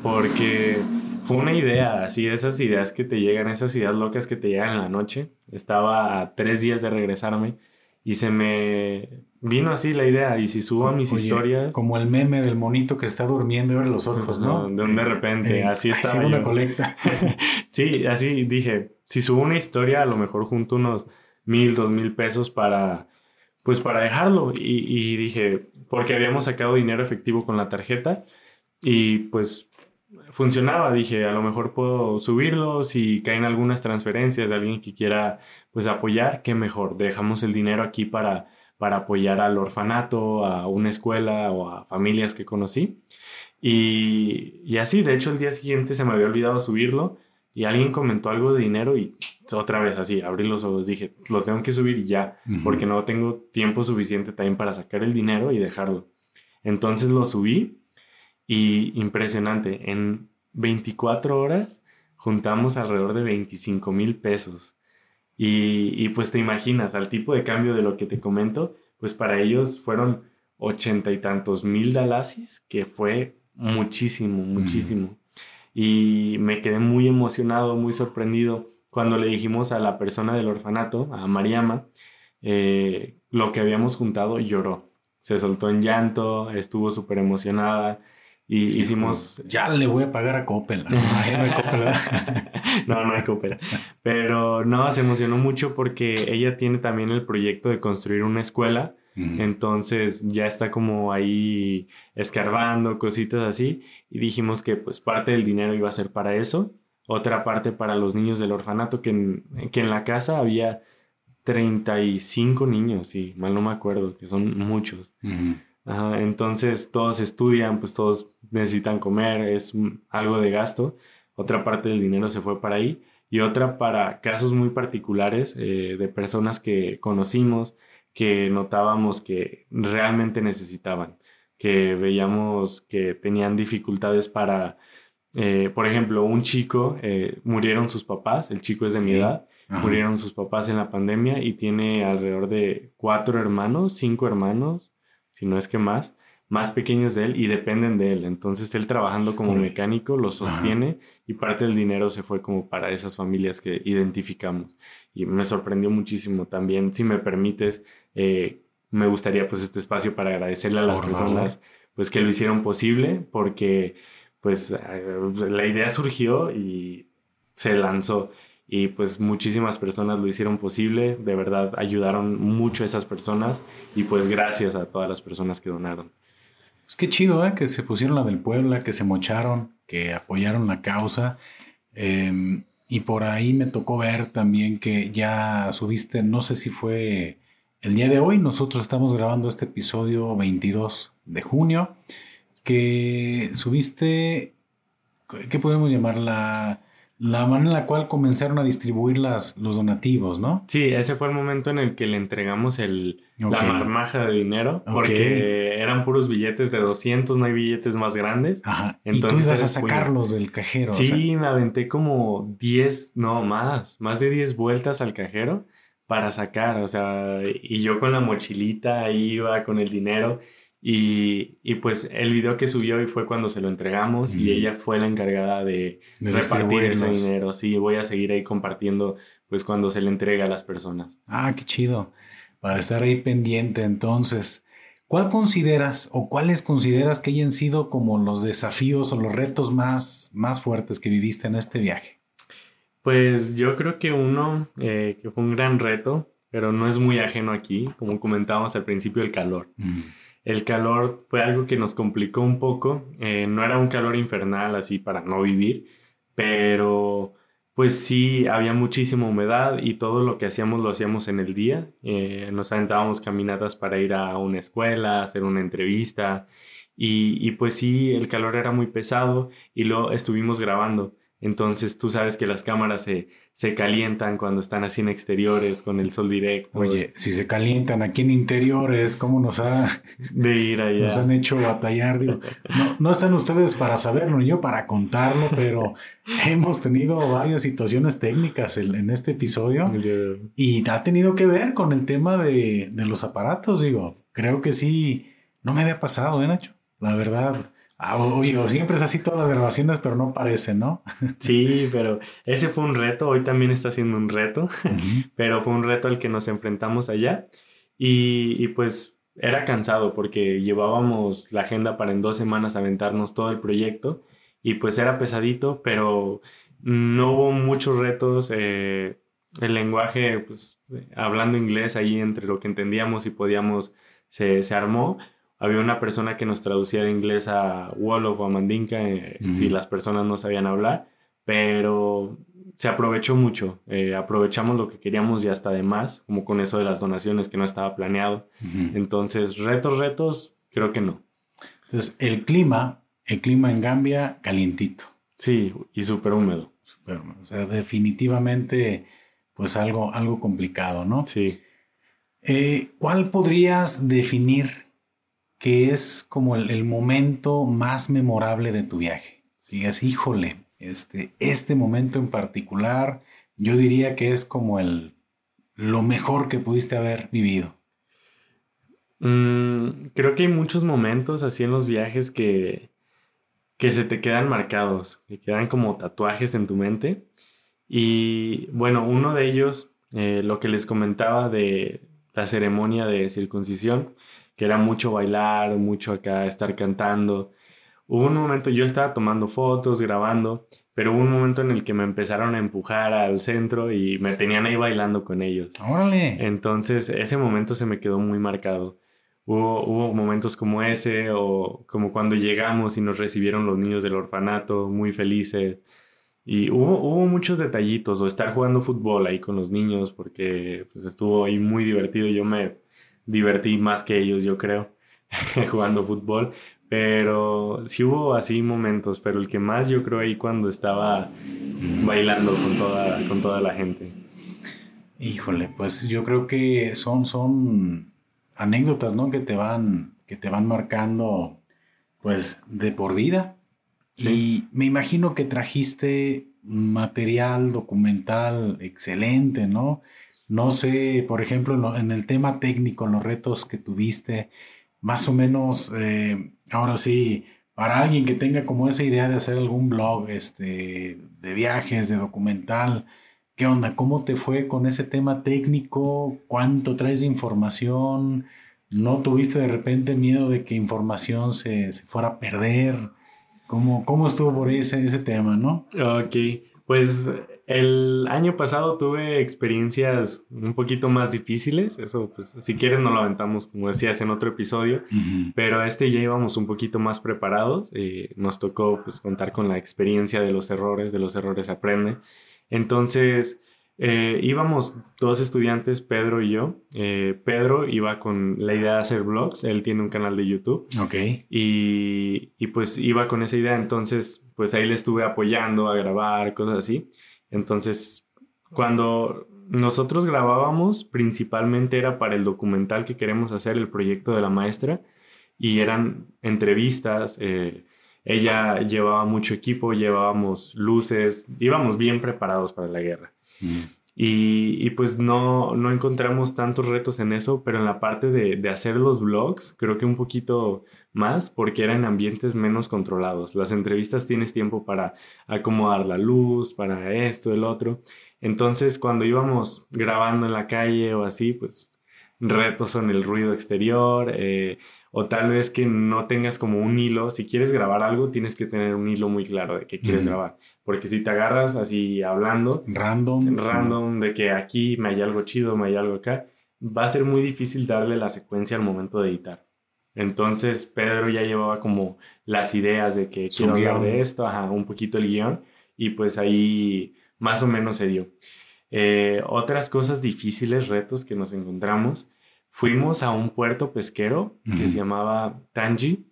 porque fue una idea, así esas ideas que te llegan, esas ideas locas que te llegan en la noche. Estaba a tres días de regresarme y se me vino así la idea. Y si subo a mis historias. Como el meme del monito que está durmiendo y abre los ojos, ¿no? de, de repente, así estaba. una colecta. sí, así dije, si subo una historia, a lo mejor junto unos mil, dos mil pesos para. Pues para dejarlo. Y, y dije, porque habíamos sacado dinero efectivo con la tarjeta. Y pues funcionaba. Dije, a lo mejor puedo subirlo. Si caen algunas transferencias de alguien que quiera pues apoyar, qué mejor. Dejamos el dinero aquí para, para apoyar al orfanato, a una escuela o a familias que conocí. Y, y así, de hecho, el día siguiente se me había olvidado subirlo y alguien comentó algo de dinero y otra vez así, abrí los ojos, dije, lo tengo que subir ya, porque no tengo tiempo suficiente también para sacar el dinero y dejarlo. Entonces lo subí y impresionante, en 24 horas juntamos alrededor de 25 mil pesos. Y, pues te imaginas, al tipo de cambio de lo que te comento, pues para ellos fueron ochenta y tantos mil dalasis, que fue muchísimo, muchísimo. Y me quedé muy emocionado, muy sorprendido cuando le dijimos a la persona del orfanato, a Mariama, eh, lo que habíamos juntado, lloró. Se soltó en llanto, estuvo súper emocionada y hicimos... Ya le voy a pagar a Coppel. No, no hay Coppel. no, no hay Coppel. Pero no, se emocionó mucho porque ella tiene también el proyecto de construir una escuela. Entonces ya está como ahí escarbando, cositas así. Y dijimos que pues parte del dinero iba a ser para eso. Otra parte para los niños del orfanato, que en, que en la casa había 35 niños, sí, mal no me acuerdo, que son muchos. Entonces todos estudian, pues todos necesitan comer, es algo de gasto. Otra parte del dinero se fue para ahí y otra para casos muy particulares eh, de personas que conocimos, que notábamos que realmente necesitaban, que veíamos que tenían dificultades para, eh, por ejemplo, un chico, eh, murieron sus papás, el chico es de mi edad, murieron sus papás en la pandemia y tiene alrededor de cuatro hermanos, cinco hermanos, si no es que más, más pequeños de él y dependen de él. Entonces él trabajando como mecánico lo sostiene y parte del dinero se fue como para esas familias que identificamos. Y me sorprendió muchísimo también. Si me permites, eh, me gustaría pues este espacio para agradecerle a las personas pues que lo hicieron posible porque pues eh, la idea surgió y se lanzó y pues muchísimas personas lo hicieron posible, de verdad ayudaron mucho a esas personas y pues gracias a todas las personas que donaron. Pues qué chido, ¿eh? Que se pusieron la del Puebla, que se mocharon, que apoyaron la causa. Em, y por ahí me tocó ver también que ya subiste, no sé si fue el día de hoy, nosotros estamos grabando este episodio 22 de junio, que subiste, ¿qué podemos llamarla? la manera en la cual comenzaron a distribuir las, los donativos, ¿no? Sí, ese fue el momento en el que le entregamos el, la marmaja de dinero, porque eran puros billetes de 200, no hay billetes más grandes. Ajá. Entonces, y tú ibas a sacarlos del cajero. Sí, me aventé como 10, no más, más de 10 vueltas al cajero para sacar, o sea, y yo con la mochilita iba con el dinero Y, y, pues el video que subió y fue cuando se lo entregamos y ella fue la encargada de, repartir ese dinero. Sí, voy a seguir ahí compartiendo pues cuando se le entrega a las personas. Ah, qué chido. Para estar ahí pendiente entonces. ¿Cuál consideras o cuáles consideras que hayan sido como los desafíos o los retos más, más fuertes que viviste en este viaje? Pues yo creo que uno eh, que fue un gran reto, pero no es muy ajeno aquí, como comentábamos al principio, el calor. Mm. El calor fue algo que nos complicó un poco. Eh, no era un calor infernal así para no vivir, pero pues sí, había muchísima humedad y todo lo que hacíamos lo hacíamos en el día. Eh, nos aventábamos caminatas para ir a una escuela, hacer una entrevista y, y, pues sí, el calor era muy pesado y lo estuvimos grabando. Entonces tú sabes que las cámaras se, se calientan cuando están así en exteriores con el sol directo. Oye, si se calientan aquí en interiores, ¿cómo nos ha de ir allá? Nos han hecho batallar. Digo, no, no están ustedes para saberlo ni yo para contarlo, pero hemos tenido varias situaciones técnicas en, en este episodio y ha tenido que ver con el tema de, de los aparatos. Digo, creo que sí, no me había pasado, ¿eh, Nacho? La verdad. Ah, oye, siempre es así todas las grabaciones, pero no parece, ¿no? Sí, pero ese fue un reto, hoy también está siendo un reto, pero fue un reto al que nos enfrentamos allá y, y, pues era cansado porque llevábamos la agenda para en dos semanas aventarnos todo el proyecto y pues era pesadito, pero no hubo muchos retos. Eh, el lenguaje, pues hablando inglés ahí entre lo que entendíamos y podíamos, se, se armó había una persona que nos traducía de inglés a Wolof o a Mandinka eh, si las personas no sabían hablar, pero se aprovechó mucho. Eh, aprovechamos lo que queríamos y hasta de más, como con eso de las donaciones que no estaba planeado. Entonces, retos, retos, creo que no. Entonces, el clima, el clima en Gambia, calientito. Sí, y súper húmedo. Súper húmedo. O sea, definitivamente, pues algo, algo complicado, ¿no? Sí. Eh, ¿Cuál podrías definir que es como el, momento más memorable de tu viaje. Digas, híjole, este, este momento en particular, yo diría que es como el, lo mejor que pudiste haber vivido. Mm, creo que hay muchos momentos así en los viajes que, que se te quedan marcados, que quedan como tatuajes en tu mente. Y bueno, uno de ellos, eh, lo que les comentaba de la ceremonia de circuncisión, que era mucho bailar, mucho acá estar cantando. Hubo un momento, yo estaba tomando fotos, grabando, pero hubo un momento en el que me empezaron a empujar al centro y me tenían ahí bailando con ellos. ¡Órale! Entonces, ese momento se me quedó muy marcado. Hubo, hubo momentos como ese o como cuando llegamos y nos recibieron los niños del orfanato muy felices. Y hubo, hubo muchos detallitos, o estar jugando fútbol ahí con los niños, porque pues, estuvo ahí muy divertido. Yo me, divertí más que ellos, yo creo, jugando fútbol. Pero sí hubo así momentos, pero el que más yo creo ahí cuando estaba bailando con toda, con toda la gente. Híjole, pues yo creo que son, son anécdotas, ¿no? Que te van, que te van marcando, pues, de por vida. Y me imagino que trajiste material documental excelente, ¿no? No sé, por ejemplo, en el tema técnico, en los retos que tuviste, más o menos, eh, ahora sí, para alguien que tenga como esa idea de hacer algún blog este, de viajes, de documental, ¿qué onda? ¿Cómo te fue con ese tema técnico? ¿Cuánto traes de información? ¿No tuviste de repente miedo de que información se, fuera a perder? ¿Cómo, ¿Cómo estuvo por ese, ese tema, no? Ok, pues el año pasado tuve experiencias un poquito más difíciles, eso pues si quieres no lo aventamos como decías en otro episodio, pero este ya íbamos un poquito más preparados, y eh, nos tocó pues contar con la experiencia de los errores, de los errores aprende. Entonces eh, íbamos dos estudiantes, Pedro y yo. Eh, Pedro iba con la idea de hacer vlogs, él tiene un canal de YouTube. Ok. Y, y pues iba con esa idea, entonces pues ahí le estuve apoyando a grabar, cosas así. Entonces, cuando nosotros grabábamos, principalmente era para el documental que queremos hacer, el proyecto de la maestra, y eran entrevistas. Eh, ella llevaba mucho equipo, llevábamos luces, íbamos bien preparados para la guerra. Mm. Y, pues no, no encontramos tantos retos en eso, pero en la parte de, de, hacer los vlogs, creo que un poquito más, porque eran ambientes menos controlados. Las entrevistas tienes tiempo para acomodar la luz, para esto, el otro. Entonces, cuando íbamos grabando en la calle o así, pues retos son el ruido exterior, eh, o tal vez que no tengas como un hilo. Si quieres grabar algo, tienes que tener un hilo muy claro de qué quieres grabar. Porque si te agarras así hablando, random, random, de que aquí me hay algo chido, me hay algo acá, va a ser muy difícil darle la secuencia al momento de editar. Entonces Pedro ya llevaba como las ideas de que quiero hablar de esto, ajá, un poquito el guion, y pues ahí más o menos se dio. Eh, otras cosas difíciles, retos que nos encontramos, fuimos a un puerto pesquero que se llamaba Tangi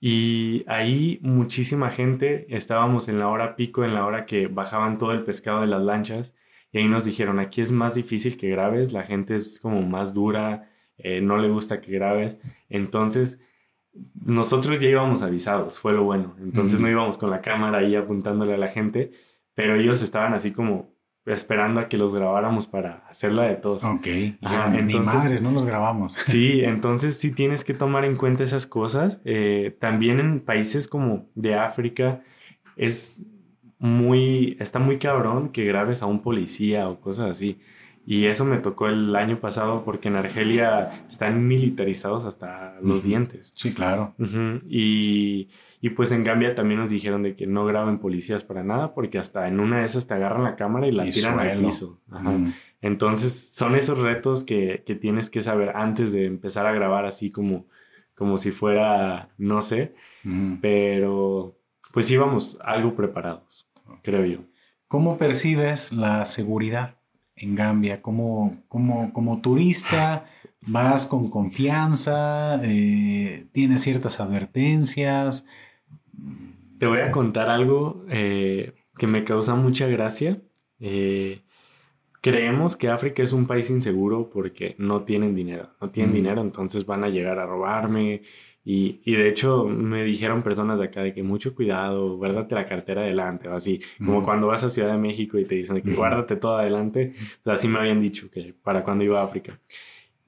y ahí muchísima gente, estábamos en la hora pico, en la hora que bajaban todo el pescado de las lanchas y ahí nos dijeron, aquí es más difícil que grabes, la gente es como más dura, eh, no le gusta que grabes, entonces nosotros ya íbamos avisados, fue lo bueno, entonces no íbamos con la cámara ahí apuntándole a la gente, pero ellos estaban así como esperando a que los grabáramos para hacerla de todos. Ok. ni madres, no los grabamos. Sí, entonces sí tienes que tomar en cuenta esas cosas. Eh, también en países como de África es muy, está muy cabrón que grabes a un policía o cosas así. Y eso me tocó el año pasado porque en Argelia están militarizados hasta los dientes. Sí, claro. y, y, pues en Gambia también nos dijeron de que no graben policías para nada porque hasta en una de esas te agarran la cámara y la tiran al piso. Entonces son esos retos que, que, tienes que saber antes de empezar a grabar así como, como si fuera, no sé, pero pues íbamos algo preparados, creo yo. ¿Cómo percibes la seguridad? En Gambia? Como, turista, vas con confianza, eh, tienes ciertas advertencias. Te voy a contar algo eh, que me causa mucha gracia. Eh, creemos que África es un país inseguro porque no tienen dinero. No tienen dinero, entonces van a llegar a robarme y, y, de hecho me dijeron personas de acá de que mucho cuidado, guárdate la cartera adelante o así. Como cuando vas a Ciudad de México y te dicen que guárdate todo adelante. Pues así me habían dicho que para cuando iba a África.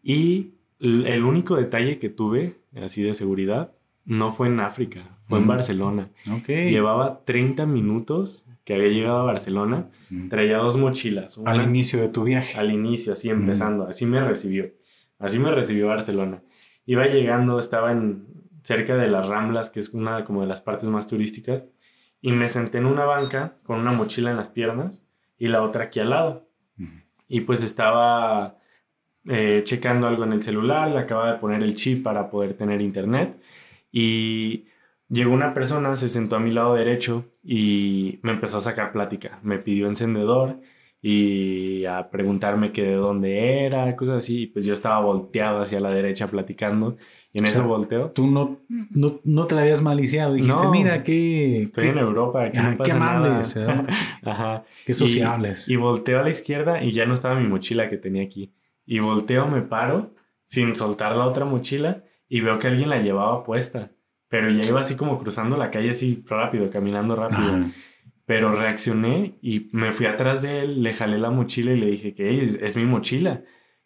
Y el único detalle que tuve así de seguridad no fue en África, fue en Barcelona. Okay. Llevaba 30 minutos que había llegado a Barcelona, traía dos mochilas. al inicio de tu viaje. Al inicio, así empezando, así me recibió. Así me recibió Barcelona iba llegando, estaba en, cerca de las Ramblas, que es una como de las partes más turísticas, y me senté en una banca con una mochila en las piernas y la otra aquí al lado. Y pues estaba eh, checando algo en el celular, le acaba de poner el chip para poder tener internet y llegó una persona, se sentó a mi lado derecho y me empezó a sacar plática. Me pidió encendedor y a preguntarme que de dónde era, cosas así. Y pues yo estaba volteado hacia la derecha platicando y en ese volteo. Tú no, no, te la habías maliciado. Dijiste, mira, qué. Estoy en Europa, aquí no pasa qué amables, nada. Ajá. Qué sociables. Y, y, volteo a la izquierda y ya no estaba mi mochila que tenía aquí. Y volteo, me paro sin soltar la otra mochila y veo que alguien la llevaba puesta. Pero ya iba así como cruzando la calle así rápido, caminando rápido. Pero reaccioné y me fui atrás de él, le jalé la mochila y le dije que es, mi mochila.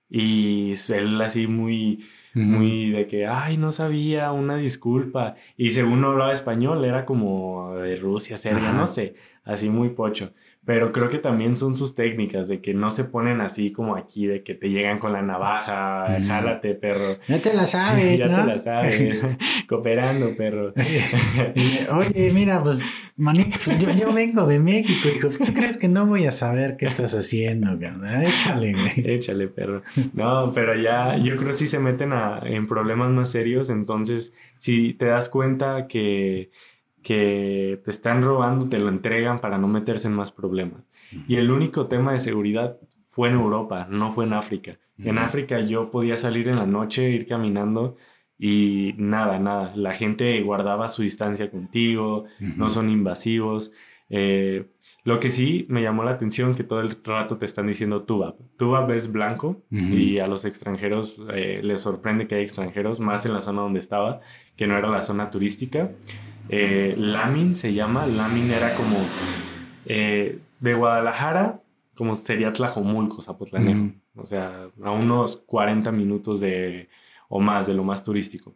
Y él así muy, muy de que, ay, no sabía, una disculpa. Y según no hablaba español, era como de Rusia, Serbia, no sé, así muy pocho. Pero creo que también son sus técnicas de que no se ponen así como aquí, de que te llegan con la navaja, jálate, perro. Ya te la sabes, ya te la sabes. Cooperando, perro. Oye, mira, pues, manito, pues, yo, vengo de México, hijo. ¿Tú crees que no voy a saber qué estás haciendo, Échale, güey. Échale, perro. No, pero ya, yo creo que sí se meten a, en problemas más serios. Entonces, si te das cuenta que que te están robando, te lo entregan para no meterse en más problemas. Y el único tema de seguridad fue en Europa, no fue en África. En África yo podía salir en la noche, ir caminando y nada, nada. La gente guardaba su distancia contigo, no son invasivos. Eh, lo que sí me llamó la atención que todo el rato te están diciendo Tubab. Tubab es blanco y a los extranjeros eh, les sorprende que hay extranjeros, más en la zona donde estaba, que no era la zona turística. Eh, Lamin se llama. Lamin era como eh, de Guadalajara como sería Tlajomulco, Zapotlanejo. O sea, a unos 40 minutos de, o más de lo más turístico.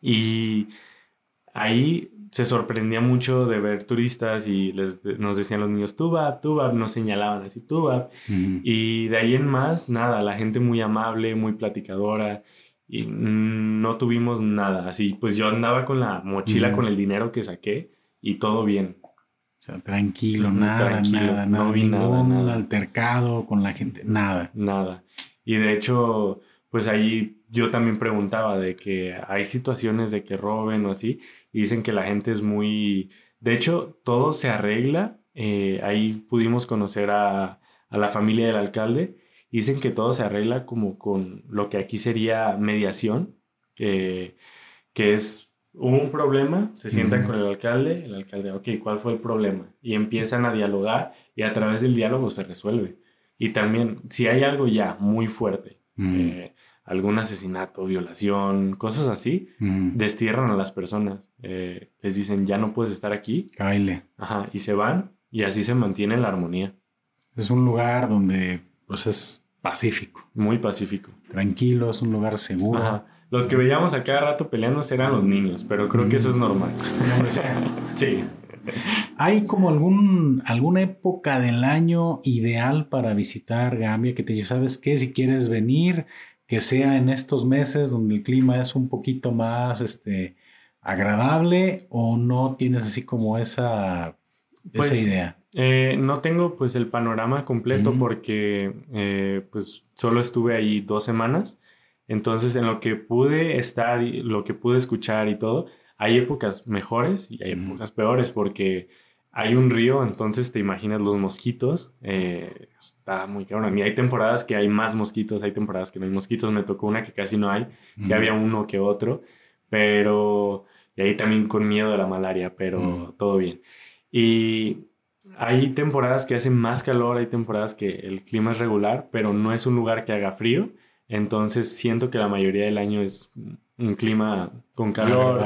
Y ahí se sorprendía mucho de ver turistas y les, nos decían los niños, Tubab, Tubab, nos señalaban así, Tubab. Y de ahí en más, nada, la gente muy amable, muy platicadora y no tuvimos nada. Así, pues yo andaba con la mochila con el dinero que saqué y todo bien. O sea, tranquilo, nada, nada, nada, no vi ningún nada, altercado con la gente, nada. Nada. Y de hecho, pues ahí yo también preguntaba de que hay situaciones de que roben o así, y dicen que la gente es muy... De hecho, todo se arregla. Eh, ahí pudimos conocer a, a, la familia del alcalde. Dicen que todo se arregla como con lo que aquí sería mediación, que es un problema, se sientan con el alcalde, el alcalde, ok, ¿cuál fue el problema? Y empiezan a dialogar y a través del diálogo se resuelve. Y también, si hay algo ya muy fuerte, algún asesinato, violación, cosas así, destierran a las personas. Eh, les dicen, ya no puedes estar aquí. Caile. Ajá, y se van y así se mantiene la armonía. Es un lugar donde, pues, es pacífico. Muy pacífico. Tranquilo, es un lugar seguro. Ajá. Los que veíamos a cada rato peleando eran los niños, pero creo que eso es normal. sí. ¿Hay como algún, alguna época del año ideal para visitar Gambia que te sabes qué, si quieres venir, que sea en estos meses donde el clima es un poquito más este, agradable o no tienes así como esa, pues, idea? Eh, no tengo pues el panorama completo porque eh, pues solo estuve ahí dos semanas. Entonces en lo que pude estar y lo que pude escuchar y todo, hay épocas mejores y hay épocas peores porque hay un río, entonces te imaginas los mosquitos, eh, está muy cabrón. Y hay temporadas que hay más mosquitos, hay temporadas que no hay mosquitos. Me tocó una que casi no hay, que había uno que otro, pero. Y ahí también con miedo de la malaria, pero todo bien. Y hay temporadas que hacen más calor, hay temporadas que el clima es regular, pero no es un lugar que haga frío. Entonces siento que la mayoría del año es un clima con calor,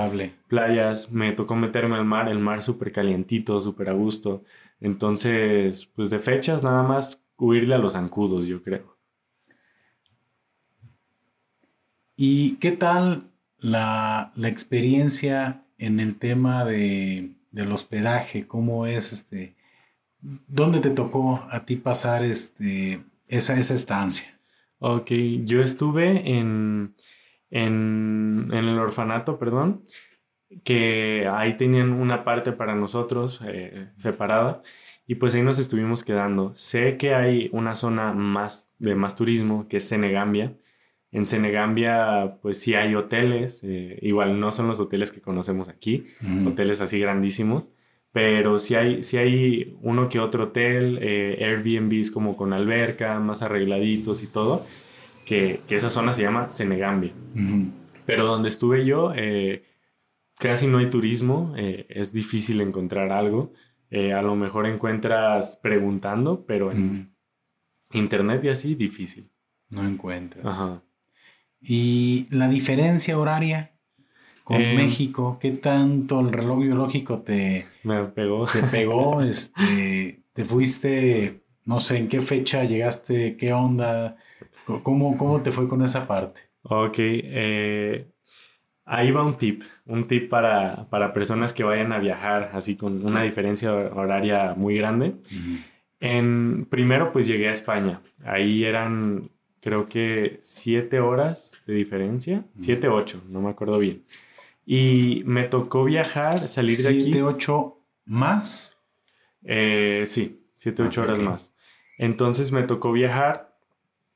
playas, me tocó meterme al mar, el mar súper calientito, súper a gusto. Entonces, pues de fechas nada más huirle a los zancudos, yo creo. ¿Y qué tal la, experiencia en el tema de, del hospedaje? ¿Cómo es este? ¿Dónde te tocó a ti pasar este, esa, esa estancia? Ok, yo estuve en en, el orfanato, perdón, que ahí tenían una parte para nosotros eh, separada y pues ahí nos estuvimos quedando. Sé que hay una zona más de más turismo que es Senegambia. En Senegambia pues sí hay hoteles, eh, igual no son los hoteles que conocemos aquí, hoteles así grandísimos, pero sí hay, sí hay uno que otro hotel, eh, Airbnbs como con alberca, más arregladitos y todo que, esa zona se llama Senegambia. Pero donde estuve yo, eh, casi no hay turismo, eh, es difícil encontrar algo. Eh, a lo mejor encuentras preguntando, pero en internet y así, difícil. No encuentras. Ajá. ¿Y la diferencia horaria con México? ¿Qué tanto el reloj biológico te, Me pegó? Te pegó, este, te fuiste, no sé, ¿en qué fecha llegaste? ¿Qué onda? ¿Cómo, cómo te fue con esa parte? Ok, eh, ahí va un tip, un tip para, para, personas que vayan a viajar así con una diferencia horaria muy grande. En, primero pues llegué a España, ahí eran creo que siete horas de diferencia, siete, ocho, no me acuerdo bien. Y me tocó viajar, salir de aquí. ¿Siete, ocho más? Eh, sí, siete, ocho horas más. Entonces me tocó viajar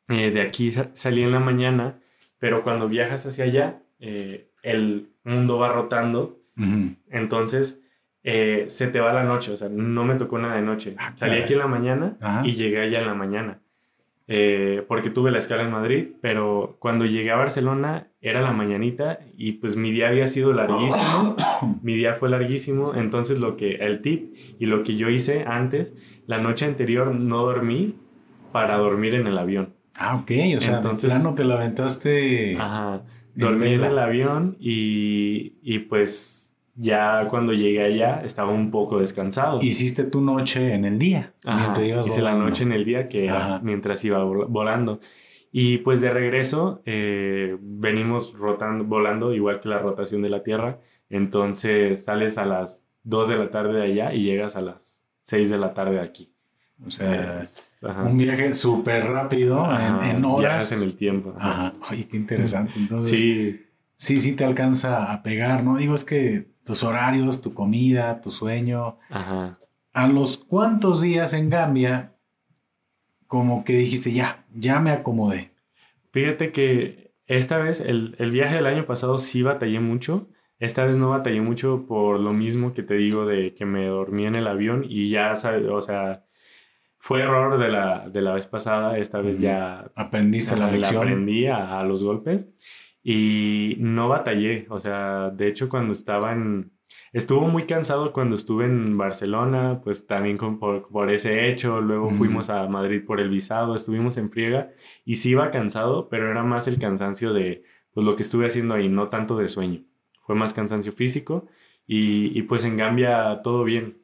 eh, de aquí salí en la mañana, pero cuando viajas hacia allá, eh, el mundo va rotando, entonces eh, se te va la noche, o sea, no me tocó nada de noche. Ah, salí aquí en la mañana y llegué allá en la mañana, porque tuve la escala en Madrid, pero cuando llegué a Barcelona era la mañanita y pues mi día había sido larguísimo, mi día fue larguísimo, entonces lo que, el tip y lo que yo hice antes, la noche anterior no dormí para dormir en el avión. Ah, ok, o sea, Entonces, plano te la aventaste. Ajá. Dormí en el avión y, y pues ya cuando llegué allá estaba un poco descansado. Hiciste tu noche en el día. mientras ibas hice la noche en el día que mientras iba volando. Y pues de regreso eh, venimos rotando, volando igual que la rotación de la Tierra. Entonces sales a las 2 de la tarde de allá y llegas a las 6 de la tarde aquí. O sea, un viaje súper rápido en, horas. en el tiempo. Ajá. Oye, qué interesante. Entonces, sí. sí, sí te alcanza a pegar, ¿no? Digo, es que tus horarios, tu comida, tu sueño. Ajá. ¿A los cuántos días en Gambia como que dijiste, ya, ya me acomodé? Fíjate que esta vez, el, el viaje del año pasado sí batallé mucho esta vez no batallé mucho por lo mismo que te digo de que me dormí en el avión y ya, o sea, fue error de la, de la vez pasada, esta vez ya... Aprendiste la, lección. aprendí a, los golpes y no batallé, o sea, de hecho cuando estaba en... Estuvo muy cansado cuando estuve en Barcelona, pues también con, por, ese hecho, luego fuimos a Madrid por el visado, estuvimos en friega y sí iba cansado, pero era más el cansancio de pues, lo que estuve haciendo ahí, no tanto de sueño fue más cansancio físico y, pues en Gambia todo bien.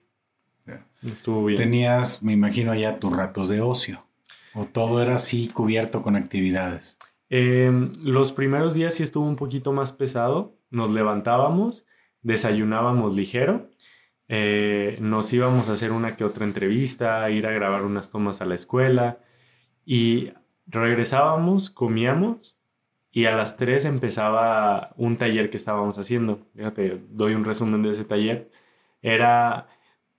Estuvo bien. Tenías, me imagino, ya tus ratos de ocio o todo era así cubierto con actividades. Em, los primeros días sí estuvo un poquito más pesado. Nos levantábamos, desayunábamos ligero, eh, nos íbamos a hacer una que otra entrevista, ir a grabar unas tomas a la escuela y regresábamos, comíamos y a las 3 empezaba un taller que estábamos haciendo. Fíjate, doy un resumen de ese taller. Era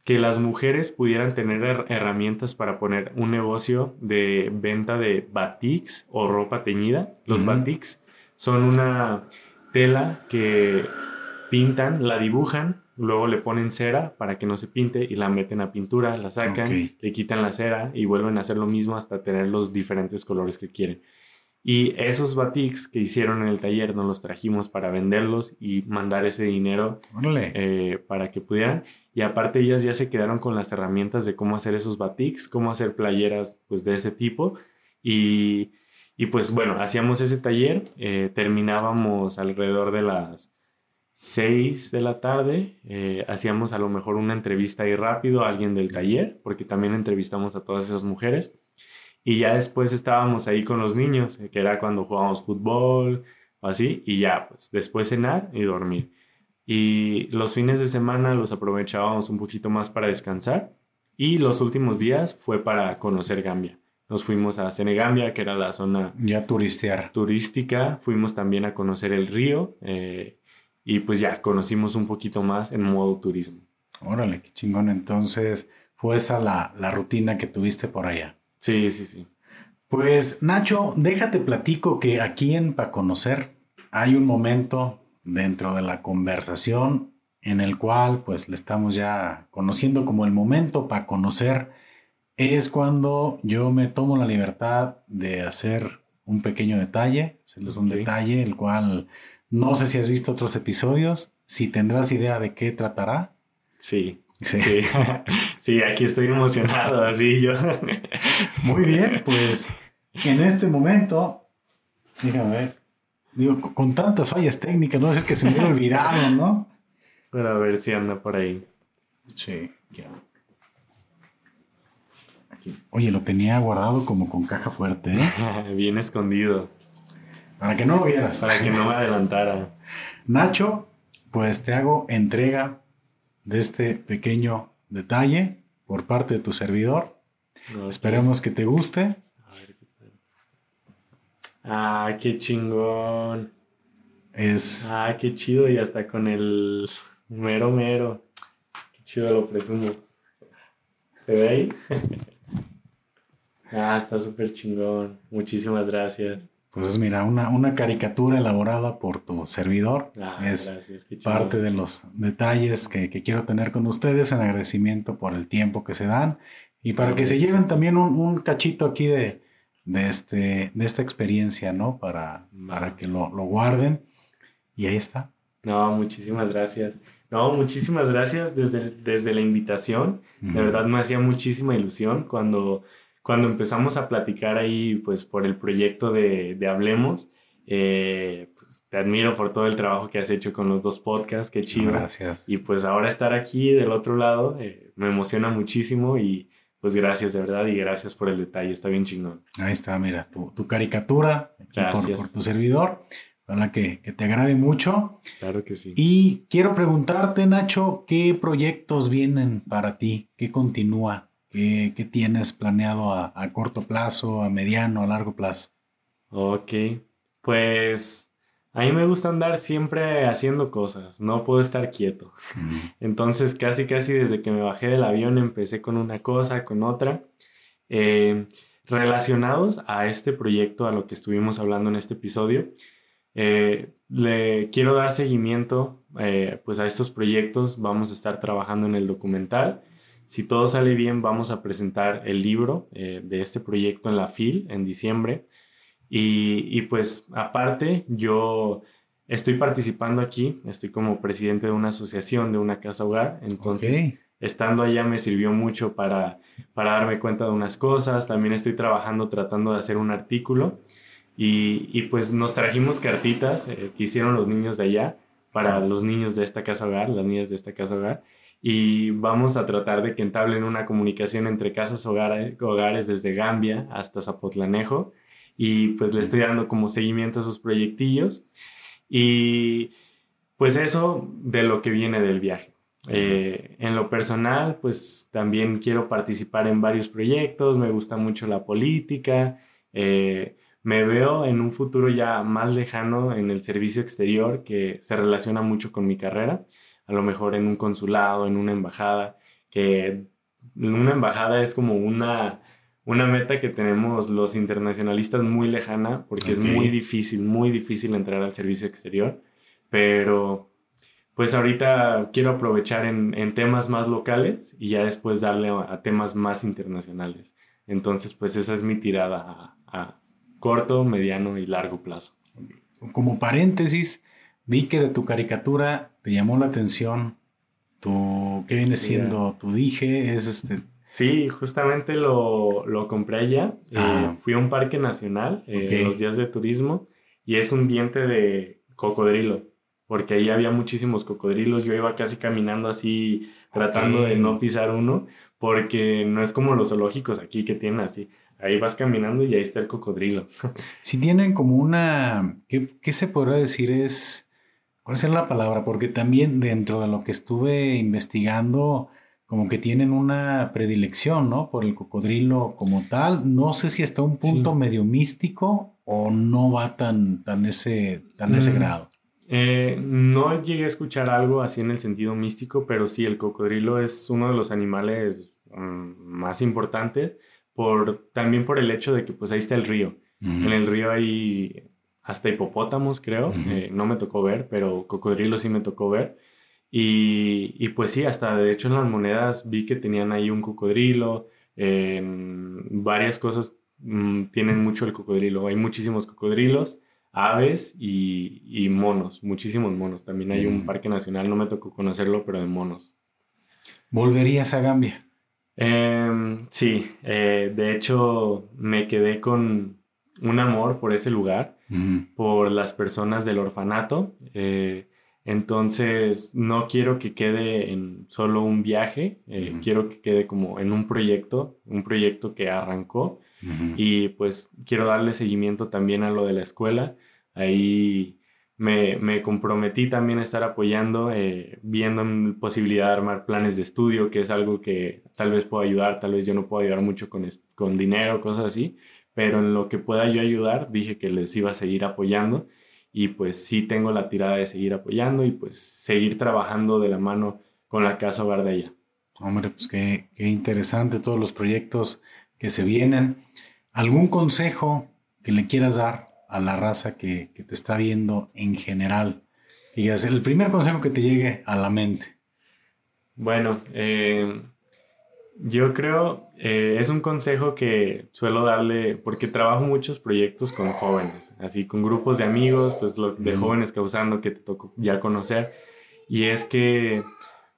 que las mujeres pudieran tener herramientas para poner un negocio de venta de batiks o ropa teñida. Los batiks son una tela que pintan, la dibujan, luego le ponen cera para que no se pinte y la meten a pintura, la sacan, le quitan la cera y vuelven a hacer lo mismo hasta tener los diferentes colores que quieren. Y esos batiks que hicieron en el taller nos los trajimos para venderlos y mandar ese dinero eh, para que pudieran. Y aparte ellas ya se quedaron con las herramientas de cómo hacer esos batiks, cómo hacer playeras pues de ese tipo. Y, y pues bueno, hacíamos ese taller, eh, terminábamos alrededor de las 6 de la tarde, eh, hacíamos a lo mejor una entrevista ahí rápido a alguien del taller, porque también entrevistamos a todas esas mujeres. Y ya después estábamos ahí con los niños, que era cuando jugábamos fútbol o así, y ya, pues después cenar y dormir. Y los fines de semana los aprovechábamos un poquito más para descansar. Y los últimos días fue para conocer Gambia. Nos fuimos a Senegambia, que era la zona... Ya turistear. Turística. Fuimos también a conocer el río. Eh, y pues ya conocimos un poquito más en modo turismo. Órale, qué chingón. Entonces, fue esa la, la rutina que tuviste por allá. Sí, sí, sí. Pues Nacho, déjate platico que aquí en Pa Conocer hay un momento dentro de la conversación en el cual pues le estamos ya conociendo como el momento para conocer es cuando yo me tomo la libertad de hacer un pequeño detalle, hacerles un detalle el cual no sé si has visto otros episodios, si tendrás idea de qué tratará. Sí. Sí. sí. aquí estoy emocionado, así yo. Muy bien, pues en este momento, déjame ver, digo, con tantas fallas técnicas, no sé que se me hubiera olvidado, ¿no? Pero a ver si anda por ahí. Sí, ya. Oye, lo tenía guardado como con caja fuerte, ¿eh? Bien escondido. Para que no lo vieras. Para que no me adelantara. Nacho, pues te hago entrega de este pequeño detalle por parte de tu servidor. Esperemos que te guste. Ah, qué chingón. Es. Ah, qué chido. Y hasta con el mero mero. Qué chido lo presumo. ¿Se ve ahí? ah, está súper chingón. Muchísimas gracias. Pues mira, una, una caricatura elaborada por tu servidor. Ah, es parte de los detalles que, quiero tener con ustedes en agradecimiento por el tiempo que se dan y para que se lleven también un, cachito aquí de, de, este, de esta experiencia, ¿no? Para, para que lo, guarden. Y ahí está. No, muchísimas gracias. No, muchísimas gracias desde, desde la invitación. De verdad me hacía muchísima ilusión cuando cuando empezamos a platicar ahí, pues por el proyecto de, de Hablemos, Eh, pues, te admiro por todo el trabajo que has hecho con los dos podcasts, qué chido. Gracias. Y pues ahora estar aquí del otro lado eh, me emociona muchísimo y pues gracias de verdad y gracias por el detalle, está bien chingón. Ahí está, mira, tu, caricatura por, por, tu servidor. Ojalá que, que, te agrade mucho. Claro que sí. Y quiero preguntarte, Nacho, ¿qué proyectos vienen para ti? ¿Qué continúa? ¿Qué, qué tienes planeado a, a, corto plazo, a mediano, a largo plazo? Ok, pues a mí me gusta andar siempre haciendo cosas, no puedo estar quieto. Entonces casi casi desde que me bajé del avión empecé con una cosa, con otra. Eh, relacionados a este proyecto, a lo que estuvimos hablando en este episodio, eh, le quiero dar seguimiento eh, pues a estos proyectos. Vamos a estar trabajando en el documental. Si todo sale bien, vamos a presentar el libro eh, de este proyecto en la FIL en diciembre. Y, y, pues aparte, yo estoy participando aquí, estoy como presidente de una asociación, de una casa hogar. Entonces, estando allá me sirvió mucho para, para darme cuenta de unas cosas. También estoy trabajando tratando de hacer un artículo y, pues nos trajimos cartitas eh, que hicieron los niños de allá para los niños de esta casa hogar, las niñas de esta casa hogar. Y vamos a tratar de que entablen una comunicación entre casas hogares, hogares desde Gambia hasta Zapotlanejo. Y pues le estoy dando como seguimiento a esos proyectillos. Y pues eso de lo que viene del viaje. Eh, en lo personal, pues también quiero participar en varios proyectos, me gusta mucho la política, eh, me veo en un futuro ya más lejano en el servicio exterior que se relaciona mucho con mi carrera, a lo mejor en un consulado, en una embajada, que una embajada es como una, una meta que tenemos los internacionalistas muy lejana porque es muy difícil, muy difícil entrar al servicio exterior, pero pues ahorita quiero aprovechar en, temas más locales y ya después darle a, temas más internacionales. Entonces, pues esa es mi tirada a corto, mediano y largo plazo. Como paréntesis, vi que de tu caricatura te llamó la atención tu, ¿qué viene siendo? Tu dije, es este... Sí, justamente lo, lo compré allá. Eh, ah. fui a un parque nacional eh, los días de turismo y es un diente de cocodrilo, porque ahí había muchísimos cocodrilos. Yo iba casi caminando así, tratando de no pisar uno, porque no es como los zoológicos aquí que tienen así ahí vas caminando y ahí está el cocodrilo. Si tienen como una, ¿qué, se podrá decir? Es, ¿cuál es la palabra? Porque también dentro de lo que estuve investigando, como que tienen una predilección, ¿no? Por el cocodrilo como tal. No sé si está un punto medio místico o no va tan, tan, ese, tan ese mm, grado. Eh, no llegué a escuchar algo así en el sentido místico, pero sí, el cocodrilo es uno de los animales mm, más importantes por, también por el hecho de que pues ahí está el río. En el río hay hasta hipopótamos, creo. Eh, no me tocó ver, pero cocodrilo sí me tocó ver. Y, y, pues sí, hasta de hecho en las monedas vi que tenían ahí un cocodrilo. En varias cosas mm, tienen mucho el cocodrilo. Hay muchísimos cocodrilos, aves y, y monos, muchísimos monos. También hay un parque nacional, no me tocó conocerlo, pero de monos. ¿Volverías a Gambia? Em, sí, eh, de hecho me quedé con un amor por ese lugar, por las personas del orfanato. Eh, entonces no quiero que quede en solo un viaje, eh, quiero que quede como en un proyecto, un proyecto que arrancó. Y pues quiero darle seguimiento también a lo de la escuela. Ahí me, comprometí también a estar apoyando, eh, viendo posibilidad de armar planes de estudio, que es algo que tal vez puedo ayudar, tal vez yo no puedo ayudar mucho con, con dinero, cosas así, pero en lo que pueda yo ayudar, dije que les iba a seguir apoyando y pues sí tengo la tirada de seguir apoyando y pues seguir trabajando de la mano con la Casa Hogar de allá. Hombre, pues qué, qué interesante todos los proyectos que se vienen. ¿Algún consejo que le quieras dar a la raza que, te está viendo en general? Y es el primer consejo que te llegue a la mente. Bueno, eh, yo creo, eh, es un consejo que suelo darle, porque trabajo muchos proyectos con jóvenes, así con grupos de amigos, pues de jóvenes causando que te tocó ya conocer, y es que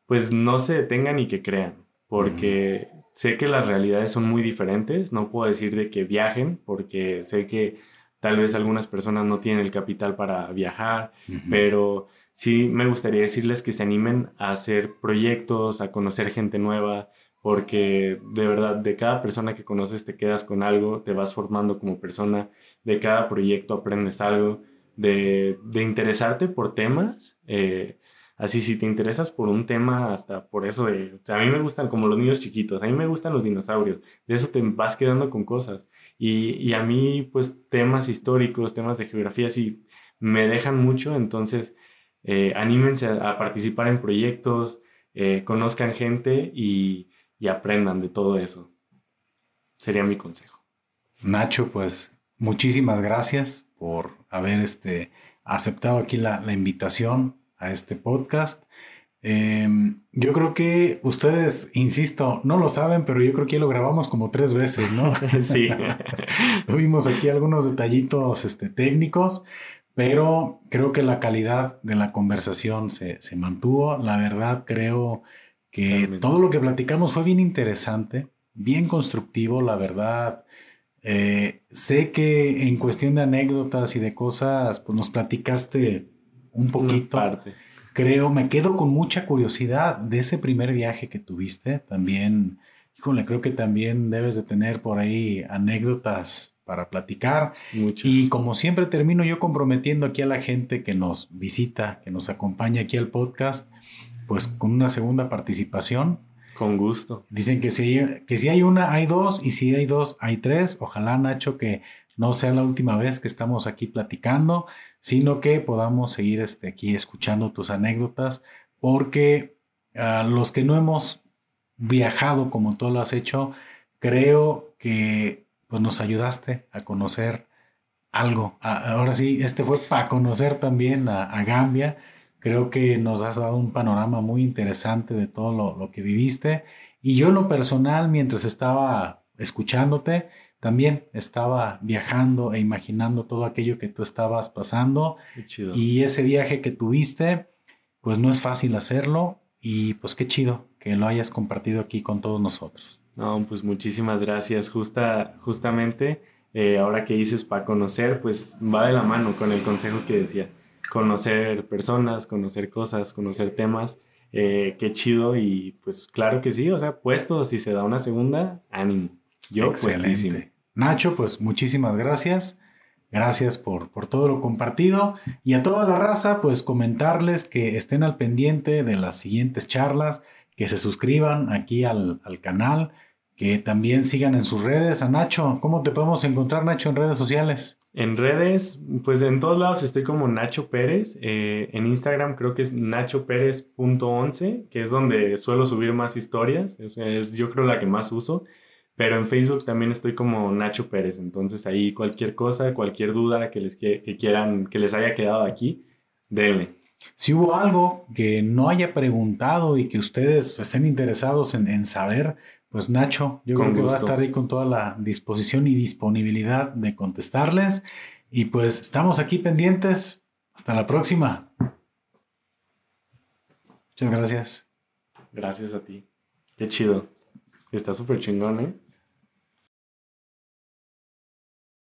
pues no se detengan y que crean, porque sé que las realidades son muy diferentes, no puedo decir de que viajen, porque sé que Tal vez algunas personas no tienen el capital para viajar, pero sí me gustaría decirles que se animen a hacer proyectos, a conocer gente nueva, porque de verdad, de cada persona que conoces te quedas con algo, te vas formando como persona, de cada proyecto aprendes algo, de, interesarte por temas. Eh, así, si te interesas por un tema, hasta por eso de, a mí me gustan como los niños chiquitos, a mí me gustan los dinosaurios, de eso te vas quedando con cosas. Y, a mí, pues, temas históricos, temas de geografía, sí, me dejan mucho, entonces, eh, anímense a, participar en proyectos, eh, conozcan gente y y aprendan de todo eso. Sería mi consejo. Nacho, pues muchísimas gracias por haber este, aceptado aquí la, invitación a este podcast. Em, yo creo que ustedes, insisto, no lo saben, pero yo creo que ya lo grabamos como tres veces, ¿no? sí. Tuvimos aquí algunos detallitos este, técnicos, pero creo que la calidad de la conversación se, se mantuvo. La verdad, creo que todo lo que platicamos fue bien interesante, bien constructivo, la verdad. Eh, sé que en cuestión de anécdotas y de cosas, pues nos platicaste un poquito. Creo, me quedo con mucha curiosidad de ese primer viaje que tuviste. También, híjole, creo que también debes de tener por ahí anécdotas para platicar. Y como siempre termino yo comprometiendo aquí a la gente que nos visita, que nos acompaña aquí al podcast, pues con una segunda participación. Con gusto. Dicen que si, que si hay una, hay dos, y si hay dos, hay tres. Ojalá, Nacho, que no sea la última vez que estamos aquí platicando, sino que podamos seguir este, aquí escuchando tus anécdotas, porque a los que no hemos viajado como tú lo has hecho, creo que pues, nos ayudaste a conocer algo. ahora sí, este fue para conocer también a Gambia Creo que nos has dado un panorama muy interesante de todo lo, que viviste. Y yo en lo personal, mientras estaba escuchándote, también estaba viajando e imaginando todo aquello que tú estabas pasando. Y ese viaje que tuviste, pues no es fácil hacerlo. Y pues qué chido que lo hayas compartido aquí con todos nosotros. No, pues muchísimas gracias. Justa, justamente, eh, ahora que dices para conocer, pues va de la mano con el consejo que decía conocer personas, conocer cosas, conocer temas. Eh, qué chido y pues claro que sí, o sea, puesto, si se da una segunda, ánimo. Yo Excelente. Nacho, pues muchísimas gracias. Gracias por, por todo lo compartido y a toda la raza, pues comentarles que estén al pendiente de las siguientes charlas, que se suscriban aquí al, al canal, que también sigan en sus redes. A Nacho, ¿cómo te podemos encontrar, Nacho, en redes sociales? En redes, pues en todos lados estoy como Nacho Pérez. Eh, en Instagram creo que es nachopérez.11, que es donde suelo subir más historias. Es, yo creo la que más uso. Pero en Facebook también estoy como Nacho Pérez. Entonces ahí cualquier cosa, cualquier duda que les que quieran, que les haya quedado aquí, denle. Si hubo algo que no haya preguntado y que ustedes estén interesados en, en saber, pues Nacho, yo creo que va a estar ahí con toda la disposición y disponibilidad de contestarles. Y pues estamos aquí pendientes. Hasta la próxima. Muchas gracias. Gracias a ti. Qué chido. Está súper chingón, ¿eh?